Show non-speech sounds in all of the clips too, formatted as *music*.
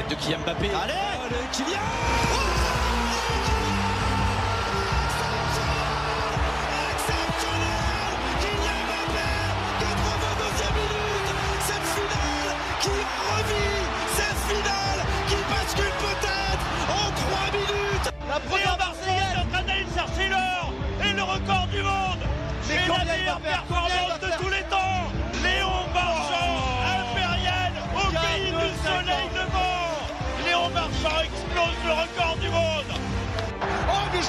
tête de Kylian Mbappé. Allez, Allez Kylian Exceptionnel Kylian Mbappé 82e minute Cette finale qui revit Cette finale qui bascule peut-être en 3 minutes La première Marseillaise est en train d'aller chercher l'or et le record du monde. C'est la meilleure performance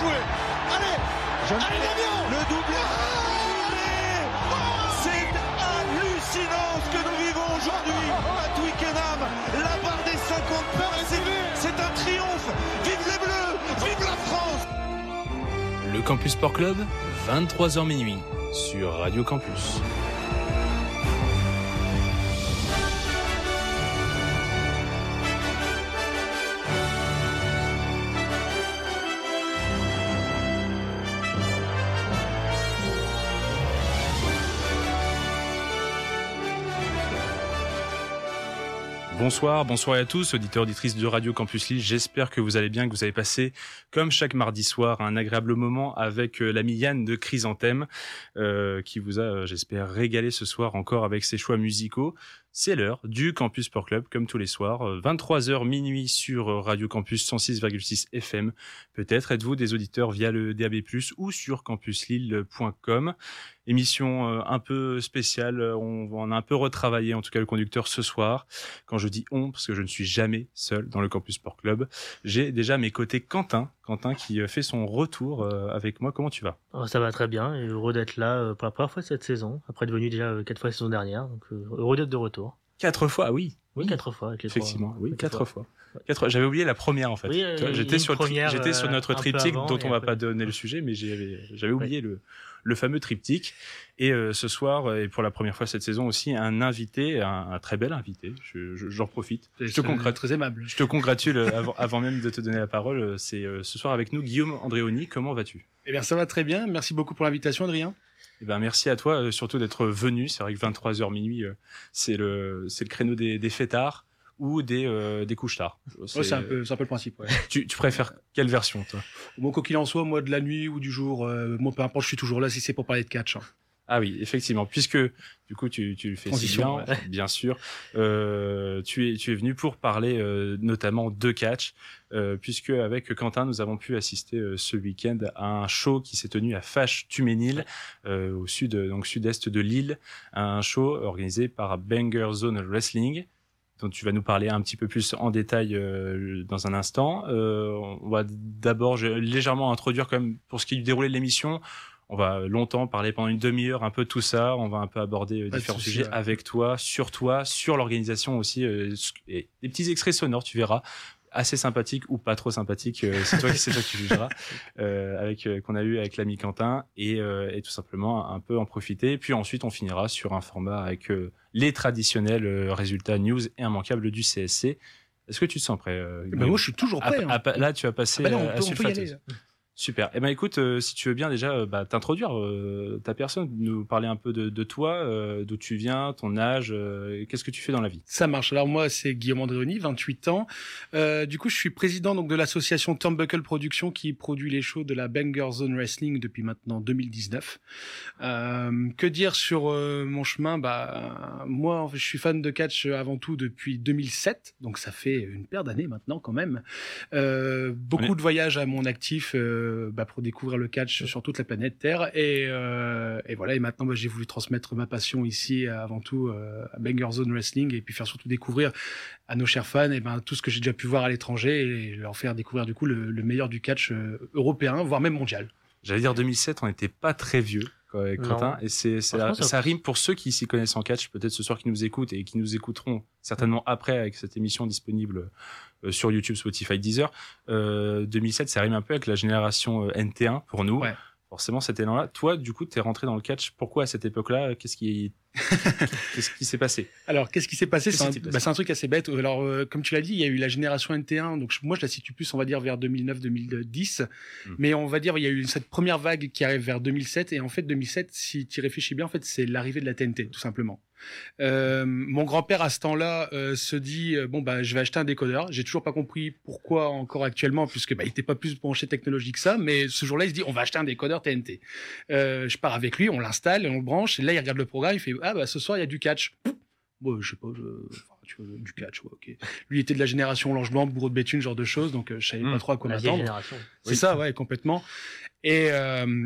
Oh, Allez Allez, Damien. Le doublé C'est hallucinant ce que nous vivons aujourd'hui. À Twickenham La barre des 50 points, c'est- c'est un triomphe. Vive les Bleus Vive la France. Le Campus Sport Club, 23h minuit, sur Radio Campus. Bonsoir, bonsoir à tous, auditeurs, auditrices de Radio Campus Lille. J'espère que vous allez bien, que vous avez passé, comme chaque mardi soir, un agréable moment avec euh, l'ami Yann de Chrysanthème, euh, qui vous a, euh, j'espère, régalé ce soir encore avec ses choix musicaux. C'est l'heure du Campus Sport Club, comme tous les soirs, euh, 23h minuit sur euh, Radio Campus 106,6 FM. Peut-être êtes-vous des auditeurs via le DAB+, ou sur campuslille.com. Émission euh, un peu spéciale, euh, on, on a un peu retravaillé, en tout cas le conducteur ce soir. Quand je dis on, parce que je ne suis jamais seul dans le Campus Sport Club, j'ai déjà mes côtés Quentin, Quentin qui euh, fait son retour euh, avec moi. Comment tu vas? Oh, ça va très bien heureux d'être là euh, pour la première fois cette saison, après être venu déjà euh, quatre fois la saison dernière, euh, heureux d'être de retour. Quatre fois, ah oui. Oui, quatre fois avec les trois- Effectivement, oui, quatre fois. Quatre. J'avais oublié la première en fait. Oui, j'étais sur, première, j'étais sur euh, notre triptyque avant dont on va après- pas donner le sujet, mais j'avais, j'avais oublié le, le fameux triptyque. Et euh, ce soir, euh, et pour la première fois cette saison aussi, un invité, un, un très bel invité. Je, je- j'en profite. Je te, congratule, très aimable. je te congratule avant, avant même de te donner la parole. C'est euh, ce soir avec nous Guillaume Andréoni. Comment vas-tu? Eh bien, ça va très bien. Merci beaucoup pour l'invitation, Adrien. Eh ben merci à toi, euh, surtout d'être venu. C'est vrai que 23h minuit, euh, c'est le c'est le créneau des, des fêtards ou des euh, des couches tard. Ouais, c'est un peu, c'est un peu le principe. Ouais. Tu, tu préfères quelle version toi? Bon, quoi qu'il en soit, moi, de la nuit ou du jour, moi, peu importe, je suis toujours là si c'est pour parler de catch. hein. Ah oui, effectivement, puisque du coup tu, tu le fais si bien, bien sûr. Euh, tu es tu es venu pour parler euh, notamment de catch, euh, puisque avec Quentin nous avons pu assister euh, ce week-end à un show qui s'est tenu à Fâche Tuménil, euh, au sud donc sud-est de Lille, un show organisé par Banger Zone Wrestling dont tu vas nous parler un petit peu plus en détail euh, dans un instant. Euh, on va d'abord légèrement introduire quand même pour ce qui est du déroulé de l'émission. On va longtemps parler pendant une demi-heure un peu de tout ça. On va un peu aborder euh, Pas différents sujets ouais. avec toi, sur toi, sur l'organisation aussi. euh, et des petits extraits sonores, tu verras assez sympathique ou pas trop sympathique, euh, c'est toi, qui jugeras, *laughs* euh, avec euh, qu'on a eu avec l'ami Quentin et, euh, et tout simplement un peu en profiter. Puis ensuite, on finira sur un format avec euh, les traditionnels euh, résultats news et immanquables du CSC. Est-ce que tu te sens prêt euh, Eh ben, moi, je suis toujours prêt. Hein. Là, tu vas passer Ah bah là, on euh, à on peut y aller. Super. Eh ben écoute, euh, si tu veux bien déjà euh, bah, t'introduire euh, ta personne, nous parler un peu de, de toi, d'où tu viens, ton âge, qu'est-ce que tu fais dans la vie? Ça marche. Alors moi, c'est Guillaume Andréoni, 28 ans. Du coup, je suis président donc de l'association Turnbuckle Productions qui produit les shows de la Banger Zone Wrestling depuis maintenant 2019. Euh, que dire sur mon chemin? Bah moi, je suis fan de catch avant tout depuis 2007, donc ça fait une paire d'années maintenant quand même. Beaucoup est- de voyages à mon actif euh, bah, pour découvrir le catch sur toute la planète Terre et, euh, et voilà. Et maintenant, bah, j'ai voulu transmettre ma passion ici avant tout euh, à Banger Zone Wrestling et puis faire surtout découvrir à nos chers fans et ben tout ce que j'ai déjà pu voir à l'étranger et leur faire découvrir du coup le, le meilleur du catch euh, européen, voire même mondial. J'allais dire 2007, on n'était pas très vieux avec. Quentin, et c'est, ça- rime pour ceux qui s'y connaissent en catch, peut-être ce soir qui nous écoutent et qui nous écouteront certainement après avec cette émission disponible euh, sur YouTube, Spotify, Deezer. Euh, 2007, ça rime un peu avec la génération euh, NT1 pour nous. Ouais. Forcément, cet élan-là. Toi, du coup, t'es rentré dans le catch. Pourquoi à cette époque-là Qu'est-ce qui, *laughs* qu'est-ce qui s'est passé? Alors, qu'est-ce qui s'est passé? Un, bah, c'est un truc assez bête. Alors, euh, comme tu l'as dit, il y a eu la génération NT1. Donc, moi, je la situe plus, on va dire, vers 2009-2010. Mm. Mais on va dire, il y a eu cette première vague qui arrive vers 2007. Et en fait, 2007, si tu réfléchis bien, en fait, c'est l'arrivée de la TNT, tout simplement. Euh, mon grand-père à ce temps-là euh, se dit euh, bon bah je vais acheter un décodeur. J'ai toujours pas compris pourquoi encore actuellement puisque bah il était pas plus branché technologie que ça. Mais ce jour-là il se dit on va acheter un décodeur TNT. Je pars avec lui, on l'installe, on le branche. Et là il regarde le programme, il fait ah bah ce soir il y a du catch. Bon, je sais pas, je... enfin, tu vois, du catch, ouais, ok. Lui était de la génération Orange Blanc, bourreau de béthune, genre de choses, donc je savais Hmm. pas trop à quoi m'attendre. C'est ça, ouais, complètement. Et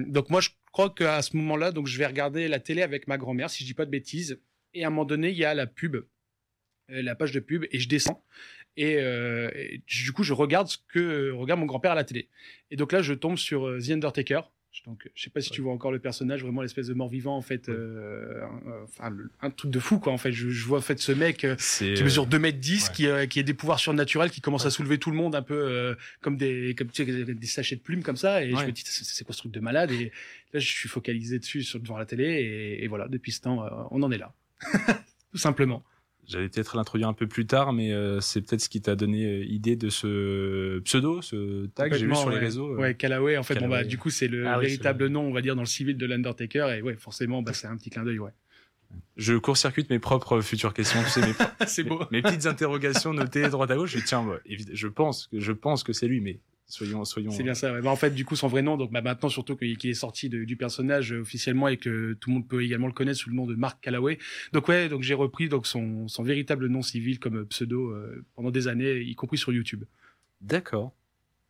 donc moi, je crois qu'à ce moment-là, donc je vais regarder la télé avec ma grand-mère, si je dis pas de bêtises. Et à un moment donné, il y a la pub, euh, la page de pub, et je descends. Et, euh, et du coup, je regarde ce que euh, regarde mon grand-père à la télé. Et donc là, je tombe sur The Undertaker. Donc, je sais pas si tu vois encore le personnage, vraiment l'espèce de mort-vivant, en fait, euh, un, truc de fou, quoi. En fait, je, je vois en fait ce mec. qui mesure 2 mètres 10, ouais. qui, euh, qui a des pouvoirs surnaturels, qui commence à soulever tout le monde un peu euh, comme des comme tu sais, des sachets de plumes comme ça. Et je Ouais. me dis c'est quoi ce truc de malade Et là je suis focalisé dessus sur devant la télé et, et voilà depuis ce temps on en est là, *laughs* tout simplement. J'allais peut-être l'introduire un peu plus tard, mais euh, c'est peut-être ce qui t'a donné euh, idée de ce pseudo, ce tag que j'ai vu sur les réseaux. euh. Ouais, Callaway en fait bon bah du coup c'est le Ah oui, véritable nom on va dire dans le civil de l'Undertaker et ouais forcément bah c'est un petit clin d'œil ouais. Je court-circuite mes propres futures questions, tu sais, mes, *laughs* c'est beau. mes petites interrogations notées droite à gauche. Je dis, tiens, bah, je pense que je pense que c'est lui, mais soyons soyons. C'est bien ça. ouais. Bah, en fait, du coup, son vrai nom, donc bah, maintenant surtout qu'il qu'il est sorti de- du personnage euh, officiellement et que tout le monde peut également le connaître sous le nom de Mark Callaway. Donc ouais, donc j'ai repris donc son, son véritable nom civil comme euh, pseudo euh, pendant des années, y compris sur YouTube. D'accord.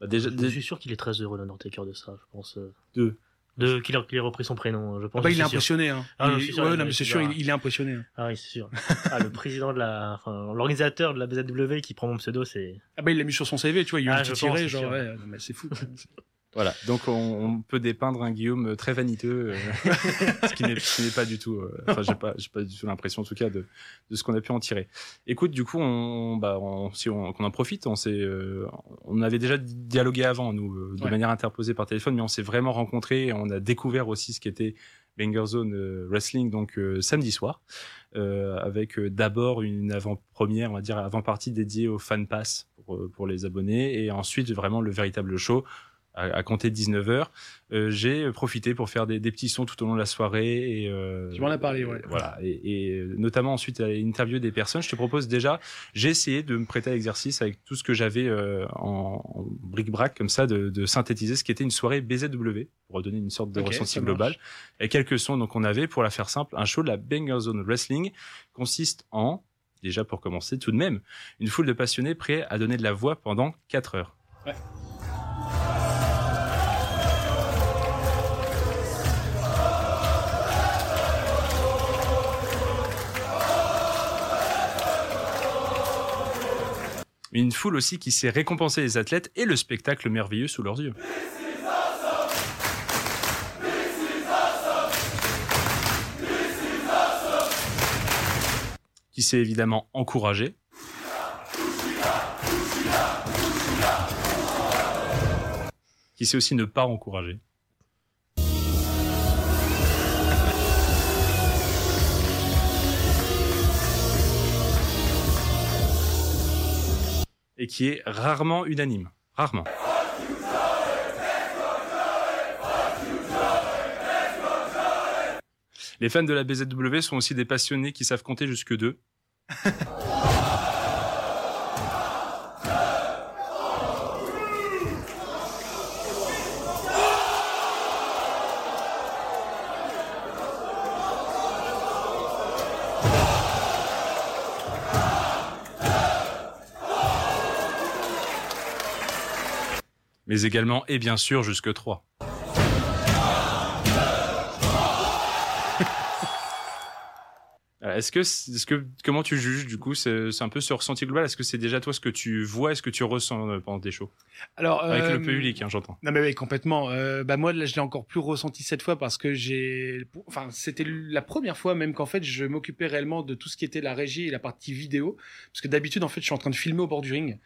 Bah, déjà, Je suis sûr qu'il est très heureux, l'Undertaker, de ça, je pense. euh. De- De qu'il a, repris son prénom, je pense. Ah bah, il est impressionné. Hein. Ah, non, Il- je suis sûr, ouais, il non, est- mais c'est sûr, il, il est impressionné. Ah oui, c'est sûr. ah, le président de la, enfin, l'organisateur de la BZW qui prend mon pseudo, c'est. Ah bah il l'a mis sur son CV, tu vois, il a Ah, tiré, genre ouais, non, mais c'est fou. *laughs* Voilà, donc on, on peut dépeindre un Guillaume très vaniteux, euh, *laughs* ce qui n'est pas du tout. euh, Enfin, j'ai pas, j'ai pas du tout l'impression, en tout cas, de, de ce qu'on a pu en tirer. Écoute, du coup, on, bah, on, si on, qu'on en profite, on s'est, euh, on avait déjà dialogué avant, nous, euh, de Ouais. manière interposée par téléphone, mais on s'est vraiment rencontrés. et On a découvert aussi ce qu'était Banger Zone Wrestling, donc samedi soir, euh, avec d'abord une avant-première, on va dire avant-partie dédiée au fan pass pour, pour les abonnés, et ensuite vraiment le véritable show à, à compter de 19h. Euh, j'ai profité pour faire des, des petits sons tout au long de la soirée. Et, euh, Tu m'en as parlé, ouais. Voilà, et, et notamment ensuite à interviewer des personnes. Je te propose déjà, j'ai essayé de me prêter à l'exercice avec tout ce que j'avais euh, en, en bric-brac comme ça, de, de synthétiser ce qui était une soirée BZW, pour redonner une sorte de ressenti global. Et quelques sons, donc on avait, pour la faire simple, un show de la Banger Zone Wrestling consiste en, déjà pour commencer tout de même, une foule de passionnés prêts à donner de la voix pendant 4 heures. Une foule aussi qui sait récompenser les athlètes et le spectacle merveilleux sous leurs yeux. Qui s'est évidemment encouragé. Qui sait aussi ne pas encourager. Et qui est rarement unanime. Rarement. Les fans de la BZW sont aussi des passionnés qui savent compter jusque deux. *laughs* mais également et bien sûr jusque 3. Est-ce que, est-ce que, comment tu juges du coup C'est un peu ce ressenti global? Est-ce que c'est déjà toi ce que tu vois, est-ce que tu ressens euh, pendant tes shows? Alors, Avec euh, le public, hein, j'entends. Non mais oui, complètement. Euh, bah moi, là, je l'ai encore plus ressenti cette fois parce que j'ai, enfin, c'était la première fois même qu'en fait, je m'occupais réellement de tout ce qui était la régie et la partie vidéo, parce que d'habitude, en fait, je suis en train de filmer au bord du ring,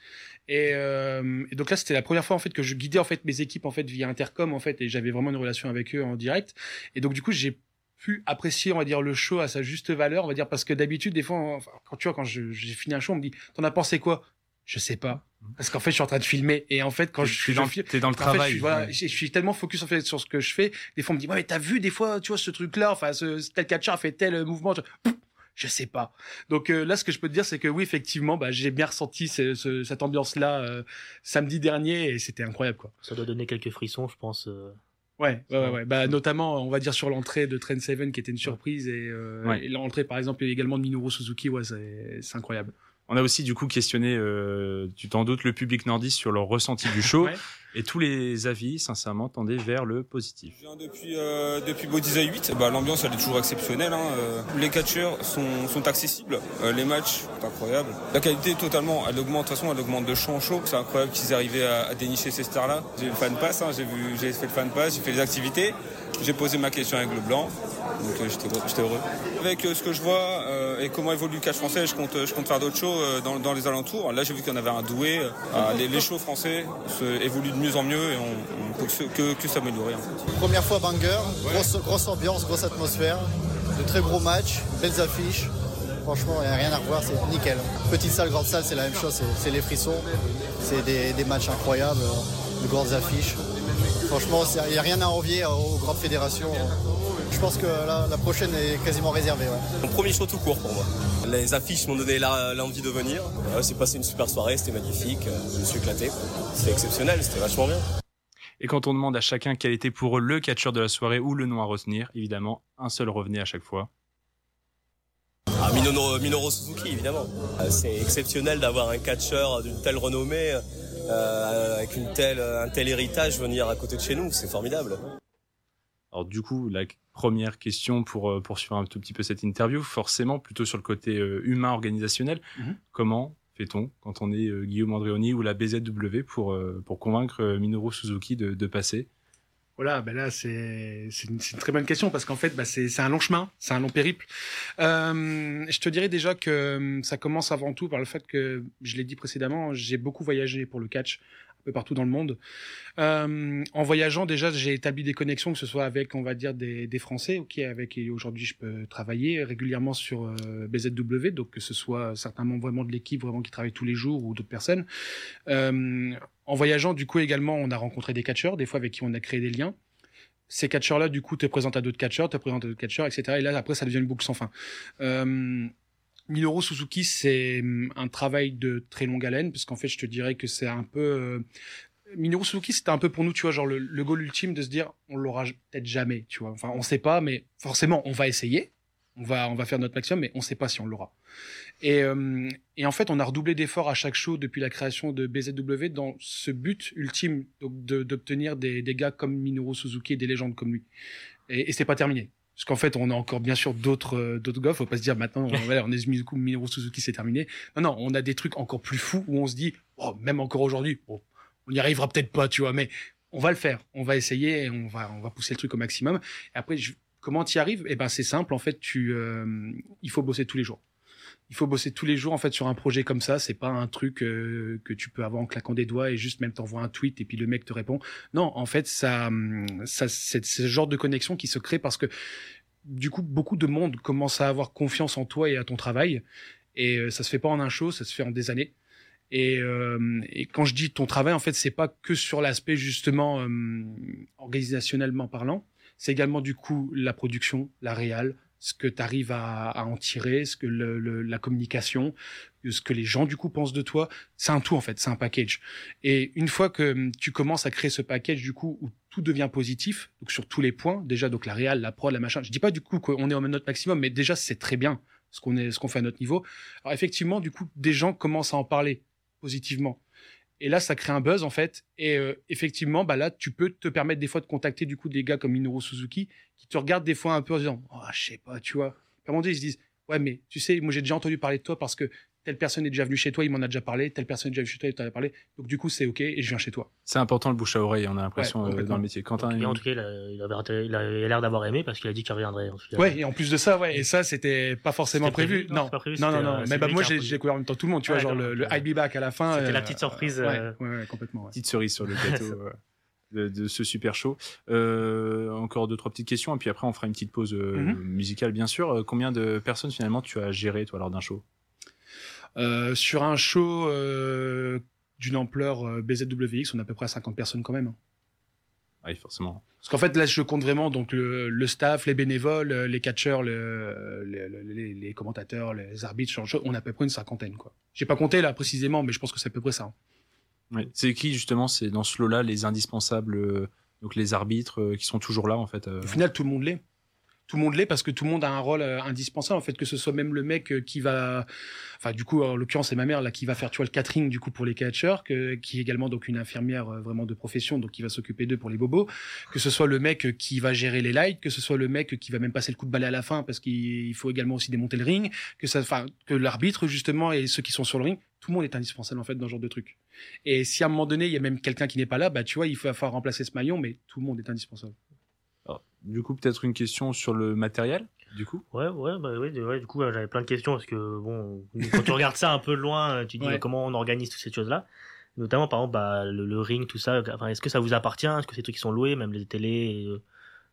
et, euh, et donc là, c'était la première fois en fait que je guidais en fait mes équipes en fait via intercom en fait, et j'avais vraiment une relation avec eux en direct, et donc du coup, j'ai pu apprécier, on va dire, le show à sa juste valeur, on va dire, parce que d'habitude, des fois, enfin, quand tu vois, quand je- j'ai fini un show, on me dit, t'en as pensé quoi? Je sais pas. Parce qu'en fait, je suis en train de filmer, et en fait, quand je suis dans, je le fait, travail. je suis, voilà, ouais. je, je suis tellement focus en fait sur ce que je fais. Des fois, on me dit, ouais, mais t'as vu des fois, tu vois, ce truc-là, enfin, ce, tel catcher a fait tel mouvement. Je, Pouf je sais pas. Donc euh, là, ce que je peux te dire, c'est que oui, effectivement, bah, j'ai bien ressenti ce, ce, cette ambiance-là euh, samedi dernier et c'était incroyable, quoi. Ça doit donner quelques frissons, je pense. euh. Ouais, ouais, ouais, ouais. Bah, notamment, on va dire sur l'entrée de Train 7 qui était une surprise et, euh, Ouais. et l'entrée, par exemple, également de Minoru Suzuki, ouais, c'est c'est incroyable. On a aussi du coup questionné, euh, tu t'en doutes, le public nordiste sur leur ressenti du *laughs* show. Ouais. Et tous les avis, sincèrement, tendaient vers le positif. Je viens depuis, euh, depuis Bodiza 8. Bah, L'ambiance elle est toujours exceptionnelle. Hein. Euh, Les catcheurs sont, sont accessibles. Euh, les matchs sont incroyables. La qualité totalement, elle augmente. De toute façon, elle augmente de champ en chaud. C'est incroyable qu'ils arrivaient à, à dénicher ces stars-là. J'ai le fan pass. Hein. J'ai vu, j'ai fait le fan pass. J'ai fait les activités. J'ai posé ma question avec le blanc. Donc euh, j'étais j'étais heureux. Avec euh, ce que je vois euh, et comment évolue le catch français, je compte, je compte faire d'autres shows euh, dans, dans les alentours. Là, j'ai vu qu'il y en avait un doué. Euh, les, les shows français se, évoluent de mieux en mieux et on, on peut que, que, que s'améliorer. En fait. Première fois banger, grosse, grosse ambiance, grosse atmosphère, de très gros matchs, belles affiches. Franchement, il n'y a rien à revoir, c'est nickel. Petite salle, grande salle, c'est la même chose, c'est- les frissons. C'est des, des matchs incroyables, de grandes affiches. Franchement, il n'y a rien à envier aux grandes fédérations. Je pense que la, la prochaine est quasiment réservée. ouais. Mon premier show tout court pour moi. Les affiches m'ont donné l'envie de venir. C'est passé une super soirée, c'était magnifique. Je me suis éclaté. C'était exceptionnel, c'était vachement bien. Et quand on demande à chacun quel était pour eux le catcheur de la soirée ou le nom à retenir, évidemment, un seul revenait à chaque fois. Ah, Minoru, Minoru Suzuki, évidemment. Euh, C'est exceptionnel d'avoir un catcheur d'une telle renommée, euh, avec une telle, un tel héritage venir à côté de chez nous. C'est formidable. Alors du coup, la première question pour euh, poursuivre un tout petit peu cette interview, forcément plutôt sur le côté euh, humain organisationnel. Mhm. Comment fait-on quand on est euh, Guillaume Andréoni ou la BZW pour, pour convaincre Minoru Suzuki de, de passer? Voilà, ben là, c'est c'est une, c'est une très bonne question parce qu'en fait, bah, c'est un long chemin, c'est un long périple. Euh, je te dirais déjà que euh, ça commence avant tout par le fait que, je l'ai dit précédemment, j'ai beaucoup voyagé pour le catch un peu partout dans le monde. Euh, en voyageant, déjà, j'ai établi des connexions, que ce soit avec, on va dire, des, Français, ok, avec qui aujourd'hui je peux travailler régulièrement sur euh, BZW, donc que ce soit certains membres vraiment de l'équipe, vraiment qui travaillent tous les jours ou d'autres personnes. Euh, en voyageant, du coup, également, on a rencontré des catcheurs, des fois avec qui on a créé des liens. Ces catcheurs-là, du coup, te présentent à d'autres catcheurs, te présentent à d'autres catcheurs, etc. Et là, après, ça devient une boucle sans fin. Minoru Suzuki, c'est hum, un travail de très longue haleine, parce qu'en fait, je te dirais que c'est un peu... euh, Minoru Suzuki, c'était un peu pour nous, tu vois, genre le, goal ultime de se dire, on l'aura peut-être jamais, tu vois. Enfin, on sait pas, mais forcément, on va essayer. On va, on va faire notre maximum, mais on sait pas si on l'aura. Et, euh, et en fait, on a redoublé d'efforts à chaque show depuis la création de BZW dans ce but ultime d'obtenir des, des gars comme Minoru Suzuki et des légendes comme lui. Et, et c'est pas terminé. Parce qu'en fait, on a encore bien sûr d'autres euh, d'autres gars. Faut pas se dire maintenant, on, *laughs* voilà, on est coup Minoru Suzuki, c'est terminé. Non, non, on a des trucs encore plus fous où on se dit, oh, même encore aujourd'hui, on n'y arrivera peut-être pas, tu vois, mais on va le faire. On va essayer et on va on va pousser le truc au maximum. Et après, je- comment tu y arrives? Eh ben, c'est simple. En fait, tu euh, il faut bosser tous les jours il faut bosser tous les jours en fait sur un projet comme ça. C'est pas un truc euh, que tu peux avoir en claquant des doigts et juste même t'envoies un tweet et puis le mec te répond. Non, en fait, ça, ça c'est ce genre de connexion qui se crée parce que du coup, beaucoup de monde commence à avoir confiance en toi et à ton travail. Et euh, ça se fait pas en un show, ça se fait en des années. Et, euh, quand je dis ton travail, en fait, c'est pas que sur l'aspect justement organisationnellement parlant. C'est également du coup la production, la réal, ce que tu arrives à, en tirer, ce que le, le- la communication, ce que les gens du coup pensent de toi. C'est un tout en fait, c'est un package. Et une fois que hum, tu commences à créer ce package du coup où tout devient positif, donc sur tous les points, déjà donc la réal, la prod, la machin. Je dis pas du coup qu'on est au notre maximum, mais déjà c'est très bien ce qu'on est, ce qu'on fait à notre niveau. Alors effectivement, du coup, des gens commencent à en parler positivement. Et là, ça crée un buzz en fait. Et euh, effectivement, bah là, tu peux te permettre des fois de contacter du coup des gars comme Minoru Suzuki qui te regardent des fois un peu en disant, oh, je sais pas, tu vois. Moment donné, ils se disent, ouais, mais tu sais, moi j'ai déjà entendu parler de toi parce que telle personne est déjà venue chez toi, il m'en a déjà parlé, telle personne est déjà venue chez toi, il t'en a parlé. Donc du coup, c'est ok et je viens chez toi. C'est important le bouche à oreille, on a l'impression Ouais, euh, dans le métier. Quentin, Et en tout cas, il, a- il avait, intérêt- il avait l'air d'avoir aimé parce qu'il a dit qu'il reviendrait. Ouais, et en plus de ça, ouais, et ça, c'était pas forcément prévu prévu. Non, Non, c'est pas prévu, non, non, c'était, non. euh, Mais bah, moi, j'ai découvert en même temps tout le monde, tu vois, genre le. I'll be back à la fin. C'était la euh, petite surprise, euh, ouais, ouais, complètement. petite cerise sur le *laughs* gâteau de, de ce super show. Euh, encore deux trois petites questions et puis après on fera une petite pause euh, Mhm. musicale bien sûr. Euh, combien de personnes finalement tu as géré toi lors d'un show? Euh, sur un show euh, d'une ampleur euh, BZWX, on est à peu près à 50 personnes quand même. hein. Oui, forcément. Parce qu'en fait, là, je compte vraiment donc le, le staff, les bénévoles, euh, les catcheurs, le, le- le- les, commentateurs, les arbitres, genre on a à peu près une cinquantaine. quoi. J'ai pas compté là précisément, mais je pense que c'est à peu près ça. hein. Oui. C'est qui justement C'est dans ce lot-là les indispensables, euh, donc les arbitres euh, qui sont toujours là en fait. euh, Au final, tout le monde l'est. Tout le monde l'est parce que tout le monde a un rôle euh, indispensable en fait que ce soit même le mec euh, qui va enfin du coup en l'occurrence c'est ma mère là qui va faire tu vois le catering du coup pour les catcheurs qui est également donc une infirmière euh, vraiment de profession donc qui va s'occuper d'eux pour les bobos. Que ce soit le mec qui va gérer les lights que ce soit le mec qui va même passer le coup de balai à la fin parce qu'il il faut également aussi démonter le ring que ça enfin que l'arbitre justement et ceux qui sont sur le ring tout le monde est indispensable en fait dans ce genre de truc. Et si à un moment donné il y a même quelqu'un qui n'est pas là bah tu vois il va falloir remplacer ce maillon mais tout le monde est indispensable du coup, peut-être une question sur le matériel. Du coup, Ouais, ouais, bah oui, ouais, du coup, j'avais plein de questions parce que, bon, quand tu regardes ça un peu de loin, euh, tu te dis Ouais. comment on organise toutes ces choses-là? Notamment, par exemple, bah, le, le ring, tout ça. Enfin, est-ce que ça vous appartient? Est-ce que c'est des trucs qui sont loués, même les télés euh,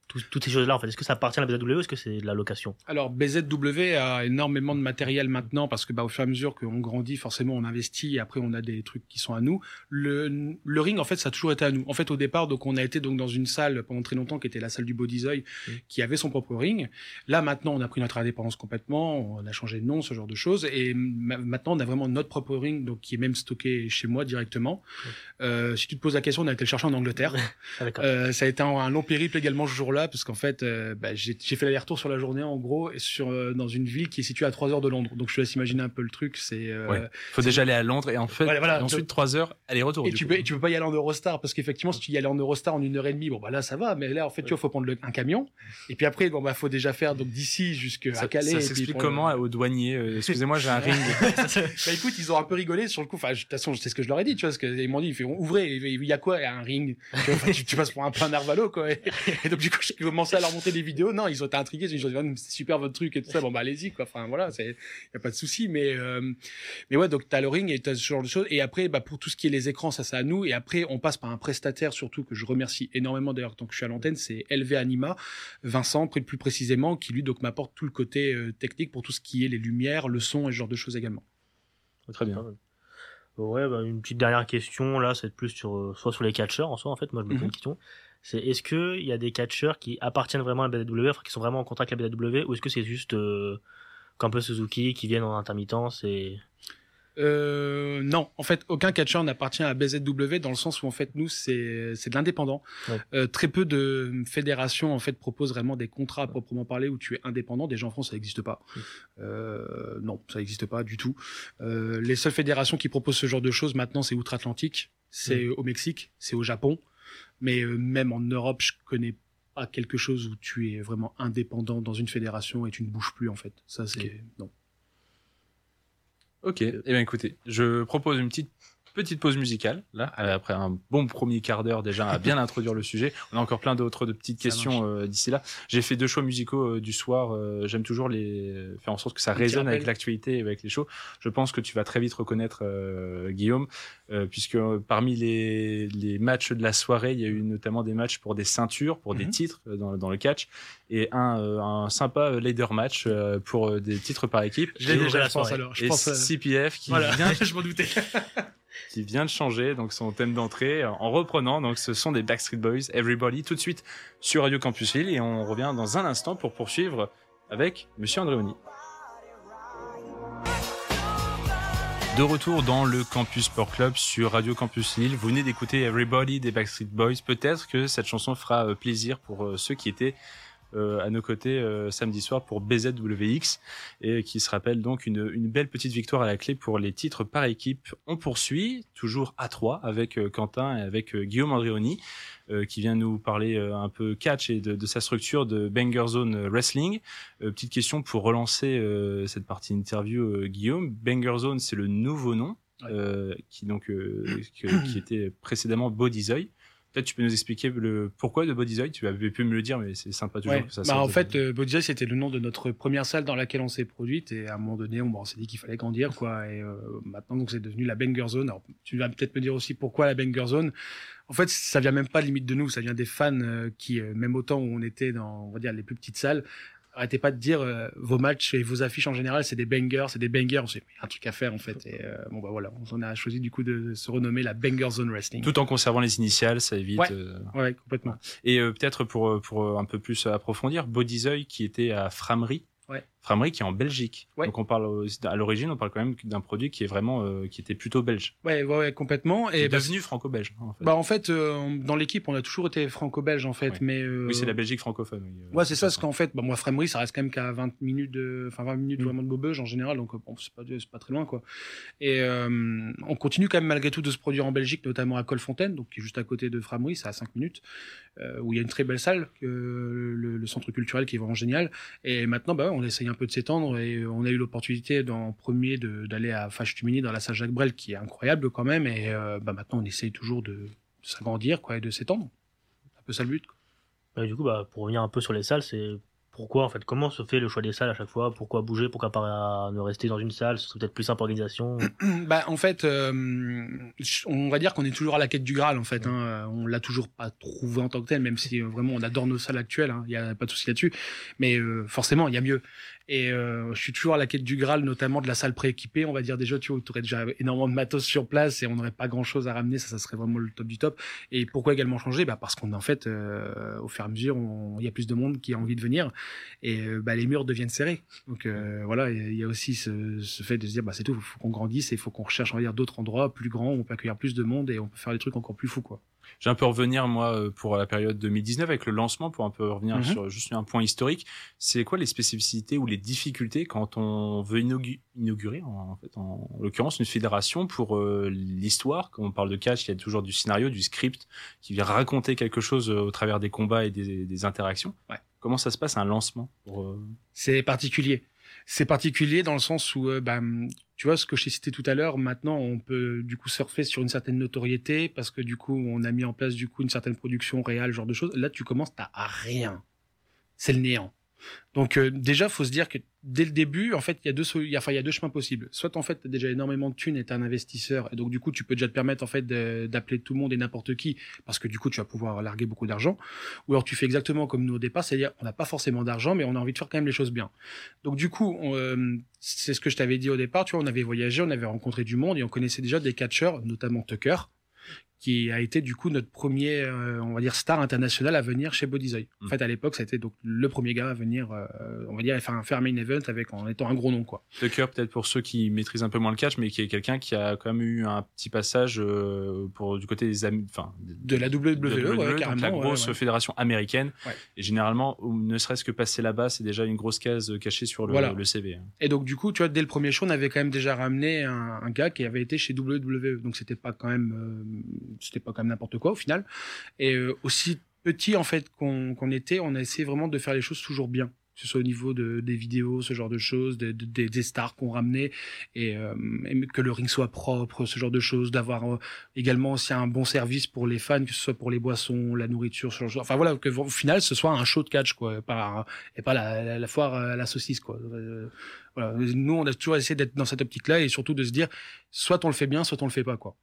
tout- Toutes ces choses-là, en fait. Est-ce que ça appartient à la BZW ou est-ce que c'est de la location? Alors BZW a énormément de matériel maintenant parce que bah, au fur et à mesure qu'on grandit, forcément on investit et après on a des trucs qui sont à nous. Le, le ring en fait ça a toujours été à nous. En fait au départ donc on a été donc dans une salle pendant très longtemps qui était la salle du Bodyzoy qui avait son propre ring. Là maintenant on a pris notre indépendance complètement, on a changé de nom, ce genre de choses et ma- maintenant on a vraiment notre propre ring donc qui est même stocké chez moi directement. Euh, si tu te poses la question on a été le chercher en Angleterre. *laughs* Ah. Euh, ça a été un, un long périple également ce jour-là, parce qu'en fait, euh, bah, j'ai fait l'aller-retour sur la journée, en gros, et sur, euh, dans une ville qui est située à 3 heures de Londres. Donc je te laisse imaginer un peu le truc. C'est euh, Ouais. faut déjà aller à Londres et en fait, Voilà, voilà. et ensuite trois heures aller-retour. et du tu coup. peux, et tu peux pas y aller en Eurostar, parce qu'effectivement, si tu y allais en Eurostar en une heure et demie, bon bah là ça va, mais là en fait, tu vois, faut prendre le- un camion, et puis après, bon bah faut déjà faire donc d'ici jusqu'à Calais. ça s'explique comment aux douaniers Excusez-moi, j'ai un *laughs* ring. Bah écoute, ils ont un peu rigolé sur le coup. Enfin, de toute façon, c'est ce que je leur ai dit, tu vois, parce qu'ils m'ont dit, ils font ouvrez, il y a quoi un ring? Tu, vois, tu, tu passes pour un un narvalo, quoi. Et, et donc du coup, je commençais à leur monter des vidéos. Non, ils ont été intrigués. Ils ont dit, Ah, c'est super votre truc et tout ça. Bon bah allez-y, quoi. Enfin voilà, c'est, y a pas de souci. Mais euh, mais ouais, donc t'as le ring et t'as ce genre de choses. Et après, bah pour tout ce qui est les écrans, ça c'est à nous. Et après, on passe par un prestataire surtout que je remercie énormément d'ailleurs tant que je suis à l'antenne, c'est LV Anima, Vincent, plus précisément, qui lui donc m'apporte tout le côté euh, technique pour tout ce qui est les lumières, le son et ce genre de choses également. Très bien. Ouais, bah, une petite dernière question, là, c'est plus sur, euh, soit sur les catcheurs en soi, en fait. Moi, je me pose Mhm. une question. C'est est-ce que il y a des catcheurs qui appartiennent vraiment à la BW, enfin, qui sont vraiment en contrat avec la BW, ou est-ce que c'est juste euh, comme un peu Suzuki qui viennent en intermittence et Euh, non, en fait, aucun catcheur n'appartient à BZW dans le sens où en fait nous c'est c'est de l'indépendant. Ouais. Euh, très peu de fédérations en fait proposent vraiment des contrats à proprement parler où tu es indépendant. Déjà en France ça n'existe pas. Euh, non, ça n'existe pas du tout. Les seules fédérations qui proposent ce genre de choses maintenant c'est outre-Atlantique, c'est au Mexique, c'est au Japon, mais euh, même en Europe je connais pas quelque chose où tu es vraiment indépendant dans une fédération et tu ne bouges plus en fait. Ça c'est non. Ok, eh bien écoutez, je propose une petite petite pause musicale, là, euh, après un bon premier quart d'heure déjà à bien *laughs* introduire le sujet. On a encore plein d'autres de petites questions euh, d'ici là. J'ai fait deux choix musicaux euh, du soir. euh, J'aime toujours les faire en sorte que ça petit résonne avec l'actualité et avec les shows. Je pense que tu vas très vite reconnaître euh, Guillaume, puisque parmi les, les matchs de la soirée, il y a eu notamment des matchs pour des ceintures, pour des Mhm. titres dans, dans le catch, et un, un sympa leader match pour des titres par équipe. Et- déjà la je pense soirée. alors. Je et pense. CPF qui Voilà, vient *laughs* je m'en doutais. *laughs* qui vient de changer donc son thème d'entrée euh, en reprenant donc ce sont des Backstreet Boys Everybody tout de suite sur Radio Campus Lille et on revient dans un instant pour poursuivre avec Monsieur Andréoni. De retour dans le Campus Sport Club sur Radio Campus Lille, vous venez d'écouter Everybody des Backstreet Boys. Peut-être que cette chanson fera euh, plaisir pour euh, ceux qui étaient à nos côtés euh, samedi soir pour BZWX et qui se rappelle donc une, une belle petite victoire à la clé pour les titres par équipe. On poursuit toujours à 3 avec euh, Quentin et avec euh, Guillaume Andréoni euh, qui vient nous parler euh, un peu catch et de, de sa structure de Banger Zone Wrestling. Euh, petite question pour relancer euh, cette partie interview euh, Guillaume. Banger Zone c'est le nouveau nom Ouais. euh, qui donc euh, que- qui était précédemment Bodyzoy. Peut-être tu peux nous expliquer le pourquoi de Bodyzoy. Tu avais pu me le dire, mais c'est sympa toujours Ouais. que ça Bah, en fait, euh, Bodyjoy, c'était le nom de notre première salle dans laquelle on s'est produite. Et à un moment donné, on, bon, on s'est dit qu'il fallait grandir. quoi. Et euh, maintenant, donc, c'est devenu la Banger Zone. Alors, tu vas peut-être me dire aussi pourquoi la Banger Zone? En fait, ça vient même pas limite de nous. Ça vient des fans euh, qui, euh, même autant où on était dans, on va dire, les plus petites salles, arrêtez pas de dire euh, vos matchs et vos affiches en général, c'est des bangers, c'est des bangers. C'est un truc à faire en fait. Et euh, bon bah voilà, on a choisi du coup de se renommer la Banger Zone Wrestling. Tout en conservant les initiales, ça évite. Ouais. euh, Ouais, complètement. Et peut-être pour, pour un peu plus approfondir, Bodyzoy qui était à Framery. Ouais. Framery qui est en Belgique. Ouais. Donc on parle à l'origine, on parle quand même d'un produit qui est vraiment euh, qui était plutôt belge. Ouais, ouais, ouais, complètement. Et est bah, devenu franco-belge. En fait. bah, en fait, euh, dans l'équipe, on a toujours été franco-belge en fait, Ouais. mais euh, oui, c'est la Belgique francophone. oui, Ouais, c'est ça, parce qu'en fait, bah, moi, Framery, ça reste quand même qu'à 20 minutes de, enfin, 20 minutes Mm. vraiment de Maubeuge en général, donc, bon, c'est pas, c'est pas très loin, quoi. Et, on continue quand même malgré tout de se produire en Belgique, notamment à Colfontaine, donc, qui est juste à côté de Framery, c'est à 5 minutes, où il y a une très belle salle, le, le centre culturel qui est vraiment génial. Et maintenant, bah, on essaye un peu de s'étendre et on a eu l'opportunité dans premier d'aller à Fâche-Tumini dans la salle Jacques Brel, qui est incroyable quand même. Et, euh, bah, maintenant, on essaye toujours de, s'agrandir, quoi, et de s'étendre. C'est un peu ça le but, quoi. Et du coup, bah, pour revenir un peu sur les salles, c'est pourquoi en fait Comment se fait le choix des salles à chaque fois? Pourquoi bouger? Pourquoi pas ne rester dans une salle? Ce serait peut-être plus simple organisation. *clears throat* Bah, en fait, euh, on va dire qu'on est toujours à la quête du Graal, en fait. Hein. On l'a toujours pas trouvé en tant que tel, même si euh, vraiment on adore nos salles actuelles. hein. Il y a pas de souci là-dessus. Mais euh, forcément, il y a mieux. Et euh, je suis toujours à la quête du Graal, notamment de la salle prééquipée. On va dire déjà, tu vois, tu aurais déjà énormément de matos sur place et on n'aurait pas grand-chose à ramener. Ça, ça serait vraiment le top du top. Et pourquoi également changer? Bah Parce qu'on en fait, euh, au fur et à mesure, il y a plus de monde qui a envie de venir et euh, bah, les murs deviennent serrés. Donc euh, voilà, il y a aussi ce, ce fait de se dire, bah, c'est tout, il faut qu'on grandisse et il faut qu'on recherche, d'autres endroits plus grands où on peut accueillir plus de monde et on peut faire des trucs encore plus fous, quoi. J'ai un peu revenir moi euh, pour la période 2019 avec le lancement pour un peu revenir Mhm. sur juste un point historique. C'est quoi les spécificités ou les difficultés quand on veut inaugu- inaugurer en, en fait en, l'occurrence une fédération pour euh, l'histoire? Quand on parle de catch, il y a toujours du scénario, du script qui vient raconter quelque chose euh, au travers des combats et des, des interactions. Ouais. Comment ça se passe un lancement euh, C'est particulier. C'est particulier dans le sens où, euh, bah, tu vois, ce que j'ai cité tout à l'heure, maintenant, on peut du coup surfer sur une certaine notoriété parce que du coup, on a mis en place du coup une certaine production réelle, genre de choses. Là, tu commences, t'as rien. C'est le néant. Donc euh, déjà, faut se dire que dès le début, en fait, il y a deux, chemins possibles. Soit en fait, t'as déjà énormément de thunes et t'es un investisseur, et donc du coup, tu peux déjà te permettre en fait d'appeler tout le monde et n'importe qui, parce que du coup, tu vas pouvoir larguer beaucoup d'argent. Ou alors tu fais exactement comme nous au départ, c'est-à-dire on n'a pas forcément d'argent, mais on a envie de faire quand même les choses bien. Donc du coup, euh, c'est ce que je t'avais dit au départ, tu vois, on avait voyagé, on avait rencontré du monde et on connaissait déjà des catcheurs, notamment Tucker, qui a été du coup notre premier, euh, on va dire, star international à venir chez Bodyzoy. En Mm. fait, à l'époque, ça a été donc le premier gars à venir, euh, on va dire, faire un, faire un main event avec en étant un gros nom, quoi. Tucker, peut-être pour ceux qui maîtrisent un peu moins le catch, mais qui est quelqu'un qui a quand même eu un petit passage euh, pour du côté des amis, enfin De la WWE, de WWE, donc la ouais, grosse ouais. fédération américaine. Et généralement, ne serait-ce que passer là-bas, c'est déjà une grosse case cachée sur le, Voilà. le CV. hein. Et donc, du coup, tu vois, dès le premier show, on avait quand même déjà ramené un, un gars qui avait été chez WWE. Donc, c'était pas quand même, c'était pas quand même n'importe quoi au final. Et euh, aussi petit, en fait, qu'on était, on a essayé vraiment de faire les choses toujours bien. Que ce soit au niveau de, des vidéos, ce genre de choses, de- de- des, stars qu'on ramenait, et, euh, et que le ring soit propre, ce genre de choses, d'avoir euh, également aussi un bon service pour les fans, que ce soit pour les boissons, la nourriture, ce genre de choses. Enfin voilà, que au final, ce soit un show de catch, quoi, et pas la, foire à la saucisse, quoi. Nous, on a toujours essayé d'être dans cette optique-là et surtout de se dire, soit on le fait bien, soit on le fait pas, quoi.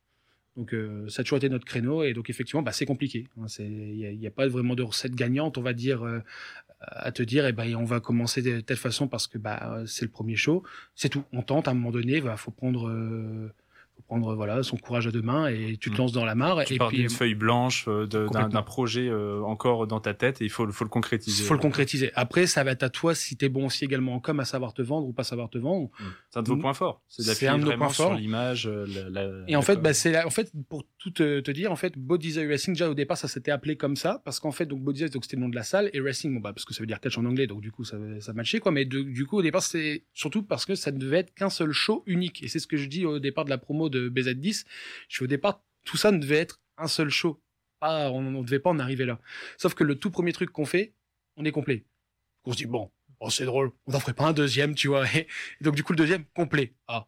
Donc euh, ça a toujours été notre créneau et donc effectivement, bah, c'est compliqué. hein. Il n'y a, pas vraiment de recette gagnante, on va dire, euh, à te dire, et ben on va commencer de telle façon parce que bah, c'est le premier show. C'est tout. On tente à un moment donné, il faut prendre, euh, prendre voilà, son courage à deux mains et tu te Mm. lances dans la mare. Tu et pars puis, d'une feuille blanche, euh, d'un projet euh, encore dans ta tête et il faut, le- faut le il concrétiser. faut le concrétiser. Après, ça va être à toi si tu es bon aussi également en com à savoir te vendre ou pas savoir te vendre. Mm. C'est un de vos points forts. C'est d'appuyer vraiment sur l'image. euh, Et en fait, bah, c'est en fait pour tout te, te dire, en fait, Wrestling déjà au départ ça s'était appelé comme ça parce qu'en fait donc donc c'était le nom de la salle et Wrestling bon bah parce que ça veut dire catch en anglais donc du coup ça ça matchait quoi mais de- du coup au départ c'est surtout parce que ça ne devait être qu'un seul show unique et c'est ce que je dis au départ de la promo de BZ10. Je suis au départ tout ça ne devait être un seul show. Pas on ne devait pas en arriver là. Sauf que le tout premier truc qu'on fait, on est complet. On se dit bon, oh, c'est drôle, on n'en ferait pas un deuxième, tu vois. *laughs* Et donc du coup le deuxième complet. Ah,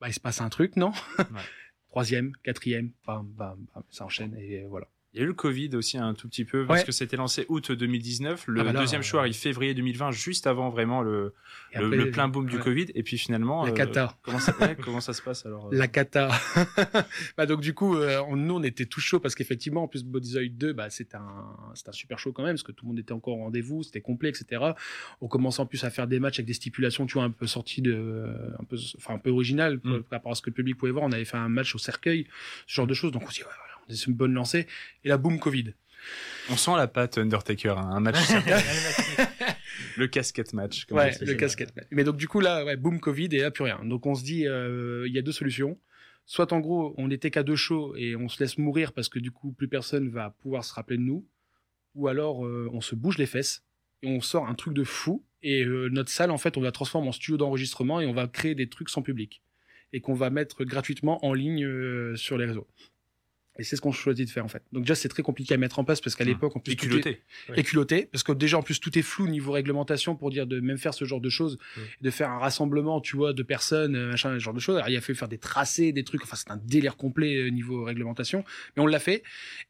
bah il se passe un truc, non? *laughs* Troisième, quatrième, bam, bam, bam, ça enchaîne et voilà. Il y a eu le Covid aussi un tout petit peu parce Ouais. que c'était lancé août 2019. Le Ah bah là, deuxième choix arrive février 2020, juste avant vraiment le, Et le, après, le plein boom du ouais. Covid. Et puis finalement, La euh, cata. comment, ça, ouais, comment ça se passe alors euh, La cata. *laughs* bah donc du coup, euh, nous on était tout chaud parce qu'effectivement, en plus Bodyzoid 2, bah c'était un, un super show quand même parce que tout le monde était encore au rendez-vous, c'était complet, etc. On commençait en plus à faire des matchs avec des stipulations, tu vois, un peu sorties de, un peu, enfin un peu originales Mm. par rapport à ce que le public pouvait voir. On avait fait un match au cercueil, ce genre de choses. Donc on s'est dit, ouais, voilà, on est sur une bonne lancée. Et là, boum, Covid. On sent la patte Undertaker, hein, un match, *laughs* le casquette match. comme Ouais, le casquette. Mais donc du coup là, ouais, boum Covid et là plus rien. Donc on se dit, euh, il y a deux solutions. Soit en gros, on était qu'à deux shows et on se laisse mourir parce que du coup plus personne va pouvoir se rappeler de nous. Ou alors euh, on se bouge les fesses et on sort un truc de fou et euh, notre salle en fait on la transforme en studio d'enregistrement et on va créer des trucs sans public et qu'on va mettre gratuitement en ligne sur les réseaux. Et c'est ce qu'on choisit de faire en fait. Donc déjà c'est très compliqué à mettre en place parce qu'à Hum. l'époque en plus Et est- culotté. Ouais. et culotté parce que déjà en plus tout est flou niveau réglementation pour dire de même faire ce genre de choses Ouais. de faire un rassemblement tu vois de personnes euh, machin ce genre de choses alors il a fallu faire des tracés des trucs enfin c'est un délire complet euh, niveau réglementation mais on l'a fait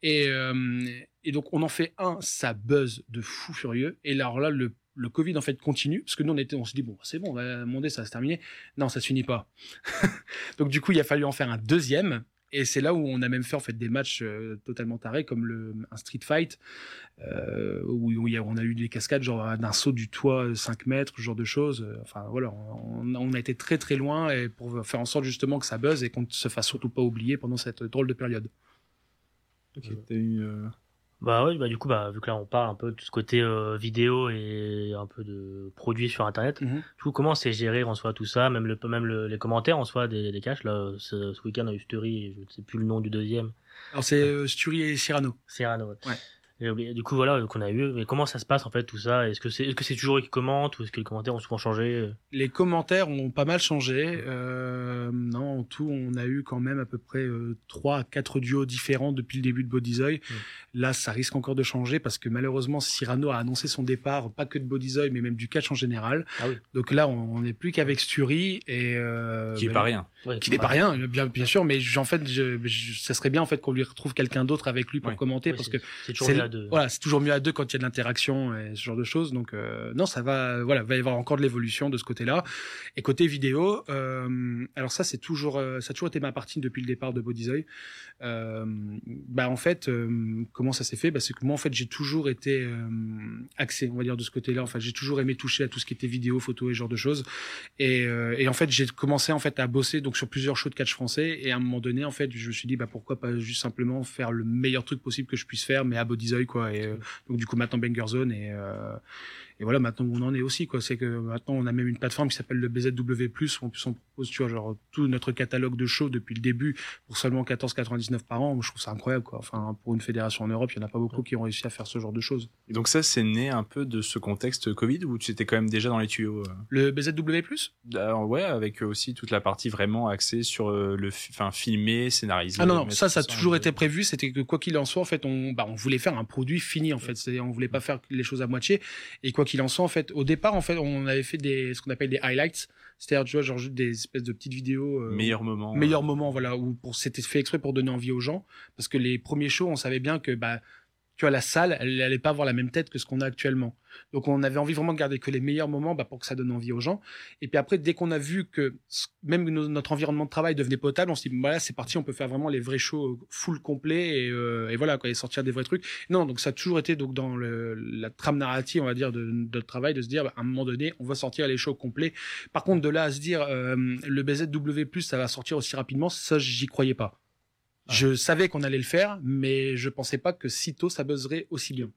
et euh, et donc on en fait un ça buzz de fou furieux et là alors là le le Covid en fait continue parce que nous on était on se dit bon c'est bon on va monter ça va se terminer non ça se finit pas *laughs* donc du coup il a fallu en faire un deuxième et c'est là où on a même fait en fait des matchs euh, totalement tarés comme le un street fight euh, où, où il y a- on a eu des cascades genre d'un saut du toit euh, 5 mètres ce genre de choses. Euh, enfin voilà on, on a été très très loin et pour faire en sorte justement que ça buzz et qu'on ne se fasse surtout pas oublier pendant cette drôle de période. Ok, t'as eu, euh, Bah oui, bah du coup, bah, vu que là on parle un peu de ce côté euh, vidéo et un peu de produits sur internet, Mhm. du coup, comment c'est géré en soi tout ça, même, le, même le- les commentaires en soi des, des caches. Là, ce, ce week-end, on a eu Story, et je ne sais plus le nom du deuxième, alors c'est euh, et Cyrano Cyrano. Ouais. J'ai oublié. Du coup, voilà, qu'on a eu. Mais comment ça se passe en fait tout ça? Est-ce que c'est est -ce c'est toujours eux qui commentent ou est-ce que les commentaires ont souvent changé? Les commentaires ont pas mal changé. Euh, non, en tout, on a eu quand même à peu près euh, 3 à 4 duos différents depuis le début de Bodyzoy. Là, ça risque encore de changer parce que malheureusement, Cyrano a annoncé son départ, pas que de Bodyzoy, mais même du catch en général. Ah oui. Donc là, on n'est plus qu'avec Sturi et euh, qui est bah, pas rien. Ouais, qui n'est pas rien, bien, bien sûr, mais en fait, je, je- ça serait bien en fait qu'on lui retrouve quelqu'un d'autre avec lui pour Ouais. commenter Ouais, parce que c'est voilà, c'est toujours mieux à deux quand il y a de l'interaction et ce genre de choses. Donc euh, non, ça va, voilà, va y avoir encore de l'évolution de ce côté-là. Et côté vidéo, euh, alors ça c'est toujours, euh, ça a toujours été ma partie depuis le départ de Bodyzoy. Euh, bah en fait, comment ça s'est fait? Bah, c'est que moi en fait j'ai toujours été axé, on va dire de ce côté-là. Enfin, j'ai toujours aimé toucher à tout ce qui était vidéo, photo et ce genre de choses. Et, et en fait, j'ai commencé en fait à bosser donc sur plusieurs shows de catch français. Et à un moment donné, en fait, je me suis dit bah pourquoi pas juste simplement faire le meilleur truc possible que je puisse faire, mais à Bodyzoy quoi. Et euh, donc du coup maintenant Banger Zone et euh, et voilà maintenant où on en est aussi quoi. C'est que maintenant on a même une plateforme qui s'appelle le BZW+. Où en plus on propose tu vois genre tout notre catalogue de shows depuis le début pour seulement 14,99 par an. Moi, je trouve ça incroyable quoi. Enfin pour une fédération en Europe, il y en a pas beaucoup qui ont réussi à faire ce genre de choses. Et donc ça, c'est né un peu de ce contexte Covid ou tu étais quand même déjà dans les tuyaux euh? Le BZW+. Alors, ouais, avec euh, aussi toute la partie vraiment axée sur euh, le, fi- enfin, filmer, scénariser. Ah non, ça, ça a toujours été prévu. C'était que quoi qu'il en soit, en fait, on, bah, on voulait faire un produit fini, en fait. C'est, on voulait pas faire les choses à moitié. Et quoi qu'il en soit, en fait, au départ, en fait, on avait fait des, ce qu'on appelle des highlights. C'est-à-dire, tu vois, genre des espèces de petites vidéos. euh, Meilleur moment. meilleur moment, voilà, où pour, c'était fait exprès pour donner envie aux gens. Parce que les premiers shows, on savait bien que, bah, tu vois, la salle, elle allait pas avoir la même tête que ce qu'on a actuellement. Donc, on avait envie vraiment de garder que les meilleurs moments, bah, pour que ça donne envie aux gens. Et puis après, dès qu'on a vu que même no- notre environnement de travail devenait potable, on s'est dit, voilà, c'est parti, on peut faire vraiment les vrais shows euh, full complet et, euh, et voilà, quoi, et sortir des vrais trucs. Non, donc ça a toujours été donc dans le, la trame narrative, on va dire, de, de notre travail, de se dire, bah, à un moment donné, on va sortir les shows complets. Par contre, de là à se dire, euh, le BZW+, ça va sortir aussi rapidement, ça, j'y croyais pas. Je savais qu'on allait le faire, mais je pensais pas que sitôt ça buzzerait aussi bien.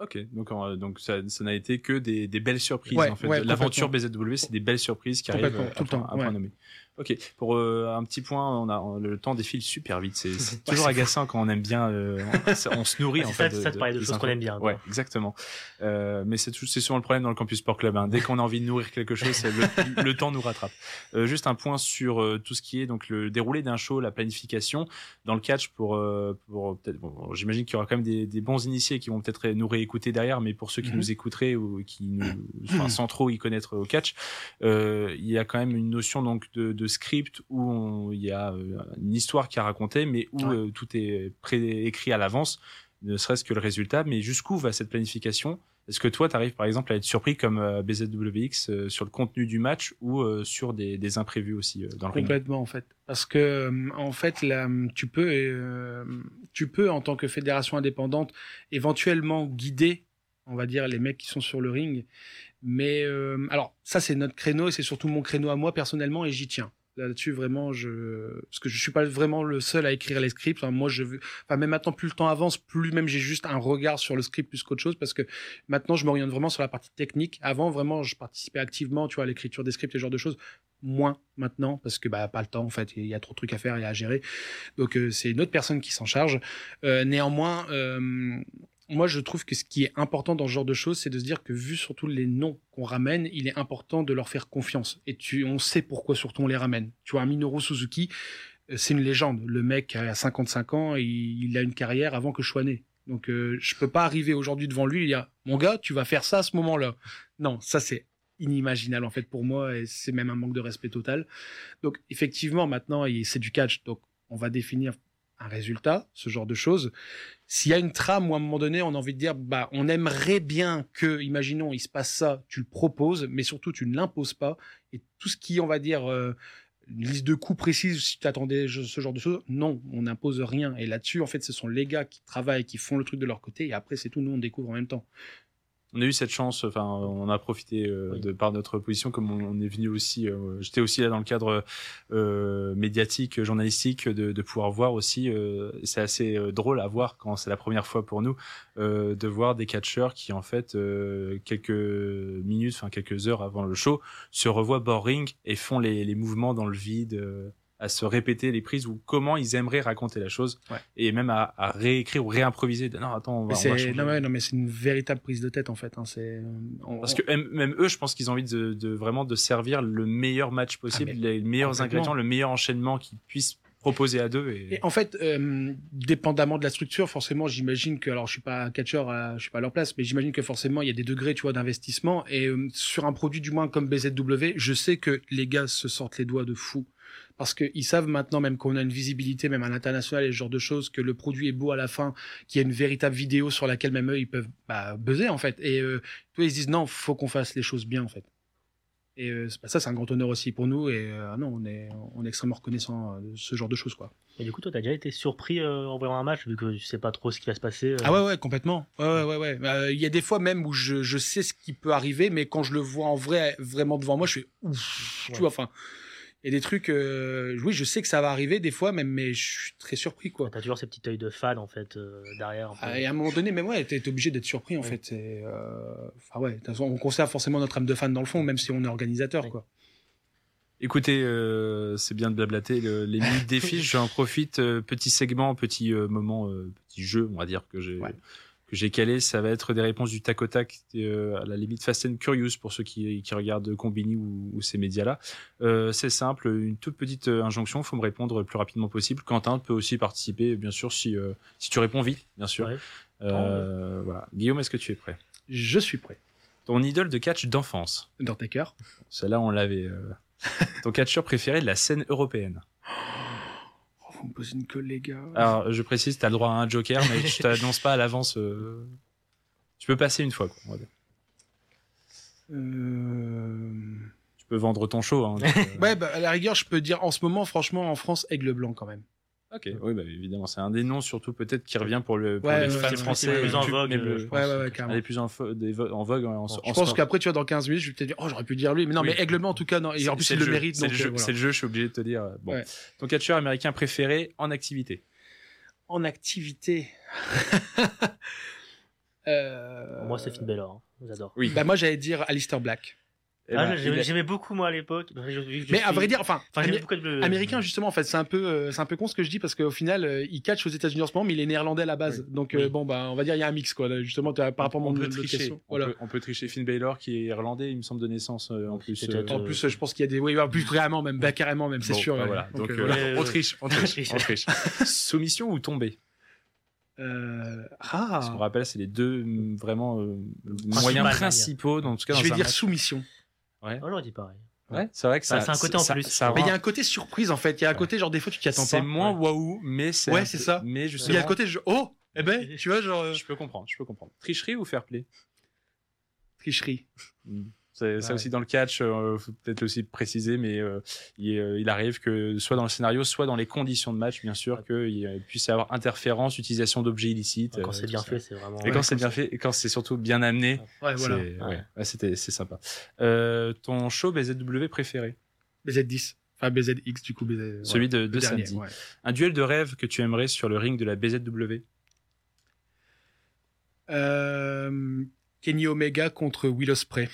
Ok, donc, euh, donc ça, ça n'a été que des, des belles surprises Ouais, en fait. ouais, L'aventure BZW, c'est des belles surprises qui arrivent euh, tout le temps, à point ouais. nommé. Ok, pour euh, un petit point, on a on- le temps défile super vite. C'est c'est *laughs* toujours agaçant quand on aime bien. euh, on, on se nourrit Ah, en c'est ça, fait. c'est ça de parler de des choses qu'on aime bien, Ouais, exactement. Euh, mais c'est tout- c'est souvent le problème dans le campus sport club. hein. Dès qu'on a envie de nourrir quelque chose, le, le temps nous rattrape. Euh, juste un point sur euh, tout ce qui est donc le déroulé d'un show, la planification dans le catch pour euh, pour peut-être. Bon, J'imagine qu'il y aura quand même des, des bons initiés qui vont peut-être nous réécouter derrière, mais pour ceux qui Mhm. nous écouteraient ou qui nous, enfin, sans trop y connaître au catch, euh, il y a quand même une notion donc de, de script où il y a euh, une histoire qui est racontée, mais où Ouais. euh, tout est préécrit à l'avance, ne serait-ce que le résultat. Mais jusqu'où va cette planification? Est-ce que toi, tu arrives par exemple à être surpris comme euh, BZWX sur le contenu du match ou sur des, des imprévus aussi dans le ring Complètement en fait, parce que en fait là, tu peux, tu peux en tant que fédération indépendante éventuellement guider, on va dire les mecs qui sont sur le ring, mais euh, alors ça c'est notre créneau et c'est surtout mon créneau à moi personnellement et j'y tiens. Là-dessus vraiment je, parce que je suis pas vraiment le seul à écrire les scripts. Moi je, enfin même maintenant plus le temps avance, plus même j'ai juste un regard sur le script plus qu'autre chose parce que maintenant je m'oriente vraiment sur la partie technique. Avant vraiment je participais activement, tu vois, à l'écriture des scripts et ce genre de choses moins maintenant parce que bah pas le temps en fait il y a trop de trucs à faire et à gérer donc euh, c'est une autre personne qui s'en charge Euh, néanmoins moi je trouve que ce qui est important dans ce genre de choses c'est de se dire que vu surtout les noms qu'on ramène il est important de leur faire confiance. Et tu on sait pourquoi surtout on les ramène. Tu vois Minoru Suzuki euh, c'est une légende. Le mec a 55 ans et il a une carrière avant que je sois né. Donc euh, je peux pas arriver aujourd'hui devant lui et dire mon gars tu vas faire ça à ce moment là non ça c'est inimaginable en fait pour moi et c'est même un manque de respect total. Donc effectivement maintenant c'est du catch. Donc on va définir résultat, ce genre de choses. S'il y a une trame où à un moment donné on a envie de dire bah on aimerait bien que imaginons il se passe ça, tu le proposes mais surtout tu ne l'imposes pas et tout ce qui on va dire euh, une liste de coups précise si tu attendais ce genre de choses, non, on n'impose rien. Et là-dessus, en fait, ce sont les gars qui travaillent, qui font le truc de leur côté, et après, c'est tout, nous, on découvre en même temps. On a eu cette chance, enfin, on a profité euh, Oui. de par notre position, comme on, on est venu aussi. euh, J'étais aussi là dans le cadre euh, médiatique, journalistique, de, de pouvoir voir aussi. euh, c'est assez drôle à voir quand c'est la première fois pour nous euh, de voir des catcheurs qui, en fait, euh, quelques minutes, enfin quelques heures avant le show, se revoient bord ring et font les, les mouvements dans le vide. À se répéter les prises ou comment ils aimeraient raconter la chose Ouais. et même à, à réécrire ou réimproviser non attends on va, Mais on va c'est changer. non, ouais, non, mais c'est une véritable prise de tête en fait. Hein, c'est on- Parce que même, eux, je pense qu'ils ont envie de, de vraiment de servir le meilleur match possible, Ah, mais les meilleurs ingrédients, le meilleur enchaînement qu'ils puissent proposer à deux. Et... En fait, euh, dépendamment de la structure, forcément, j'imagine que, alors je suis pas catcheur, à- je suis pas à leur place, mais j'imagine que forcément il y a des degrés, tu vois, d'investissement. Et euh, sur un produit du moins comme BZW, je sais que les gars se sortent les doigts de fou. Parce qu'ils savent maintenant, même qu'on a une visibilité, même à l'international et ce genre de choses, que le produit est beau à la fin, qu'il y a une véritable vidéo sur laquelle même eux, ils peuvent bah, buzzer, en fait. Et euh, tu vois, ils se disent, non, faut qu'on fasse les choses bien, en fait. Et euh, bah, ça, c'est un grand honneur aussi pour nous. Et euh, non, on est, on est extrêmement reconnaissant euh, de ce genre de choses, quoi. Et du coup, toi, t'as déjà été surpris euh, en voyant un match, vu que tu sais pas trop ce qui va se passer. Ah ouais, ouais, complètement. Ouais, ouais, ouais. Euh, Il y a des fois même où je, je sais ce qui peut arriver, mais quand je le vois en vrai, vraiment devant moi, je fais ouf. Ouais. Tu vois, enfin. A des trucs, euh, oui, je sais que ça va arriver des fois, même, mais je suis très surpris, quoi. T'as toujours ces petits œils de fan, en fait, euh, derrière. Ah, Et à un moment donné, même ouais, t'es obligé d'être surpris, en Ouais. fait. Euh, Enfin, ouais, on conserve forcément notre âme de fan dans le fond, même si on est organisateur, Ouais. quoi. Écoutez, euh, c'est bien de blablater le- les minutes *laughs* des fiches. J'en profite, euh, petit segment, petit euh, moment, euh, petit jeu, on va dire que j'ai Ouais. Que j'ai calé. Ça va être des réponses du tac au tac, euh, à la limite Fast and Curious pour ceux qui, qui regardent Combini ou, ou ces médias-là. Euh, c'est simple, une toute petite euh, injonction. Il faut me répondre le plus rapidement possible. Quentin peut aussi participer, bien sûr, si euh, si tu réponds vite, bien sûr. Ouais. Voilà. Guillaume, est-ce que tu es prêt? Je suis prêt. Ton idole de catch d'enfance. Undertaker. Celle-là, on l'avait. *laughs* Ton catcheur préféré de la scène européenne. Les gars. Alors, je précise, tu as le droit à un joker, mais je *laughs* t'annonce pas à l'avance. euh, Tu peux passer une fois. Quoi, on va dire. Euh... Tu peux vendre ton show. Hein, donc, *laughs* euh, Ouais, bah, à la rigueur, je peux dire en ce moment, franchement, en France, Aigle Blanc quand même. Ok, oui, bah, évidemment, c'est un des noms surtout peut-être qui revient pour, le, pour Ouais, les ouais, français. c'est le plus en vogue, mais euh, je pense. Ouais, ouais, ouais, un carrément. des plus en, en vogue en, en je pense qu'après, tu vois, dans 15 minutes, je vais te dire, oh, j'aurais pu dire lui. Mais non, Oui. mais Aigle Blanc, en tout cas, non. Et en plus, C'est il le mérite. C'est le, jeu, euh, voilà. c'est le jeu, je suis obligé de te dire. Bon. Ouais. Ton catcheur américain préféré en activité? En activité. *laughs* euh... Moi, c'est Finn Balor. hein. J'adore. Oui. Bah, moi, j'allais dire Alistair Black. Eh Ah, ben, j'aimais beaucoup, moi, à l'époque. Je- je- je Mais à vrai dire, enfin, Amé- beaucoup le... américain, justement, en fait, c'est un peu, euh, c'est un peu con ce que je dis parce qu'au final, euh, il catch aux États-Unis en ce moment, mais il est néerlandais à la base. Donc, euh, Oui. bon, bah, on va dire, il y a un mix, quoi. là, justement, par rapport à mon on peut autre tricher. On, Voilà. peut, on peut tricher Finn Baylor qui est irlandais, il me semble de naissance euh, en Oui, plus. En euh, plus, euh, je pense qu'il y a des, oui, en plus, vraiment, même, bah, carrément, même, c'est Bon, sûr. bah voilà. Donc, euh, euh, voilà. on triche, on *laughs* triche, on triche. Soumission ou tomber Euh, Ce qu'on Ah, rappelle, c'est les deux mm, vraiment euh, moyens principaux. Dans, en tout cas, je dans vais un dire match. soumission. Oh, j'aurais dit pareil. Ouais, c'est vrai que Ça- ça. c'est un côté en ça- plus. ça Mais il y a un côté surprise en fait. Il y a un côté genre des fois tu t'y attends pas. C'est moins waouh, mais c'est. Ouais, c'est ça. Mais Il y justement. a un côté je... oh eh ben tu vois genre euh, Je peux comprendre, je peux comprendre. Tricherie ou fair play? Tricherie. C'est Ouais. aussi dans le catch, euh, faut peut-être aussi préciser, mais euh, il, euh, il arrive que soit dans le scénario, soit dans les conditions de match, bien sûr, qu'il euh, puisse y avoir interférence, utilisation d'objets illicites. Quand c'est bien ça. fait, c'est vraiment. Et quand c'est bien fait, et quand c'est surtout bien amené, Ouais voilà. c'est ouais, ouais, sympa. Ton show BZW préféré, BZ10. Enfin BZX du coup BZ. celui de, de dernier, samedi. Un duel de rêve que tu aimerais sur le ring de la BZW. Kenny Omega contre Will Ospreay.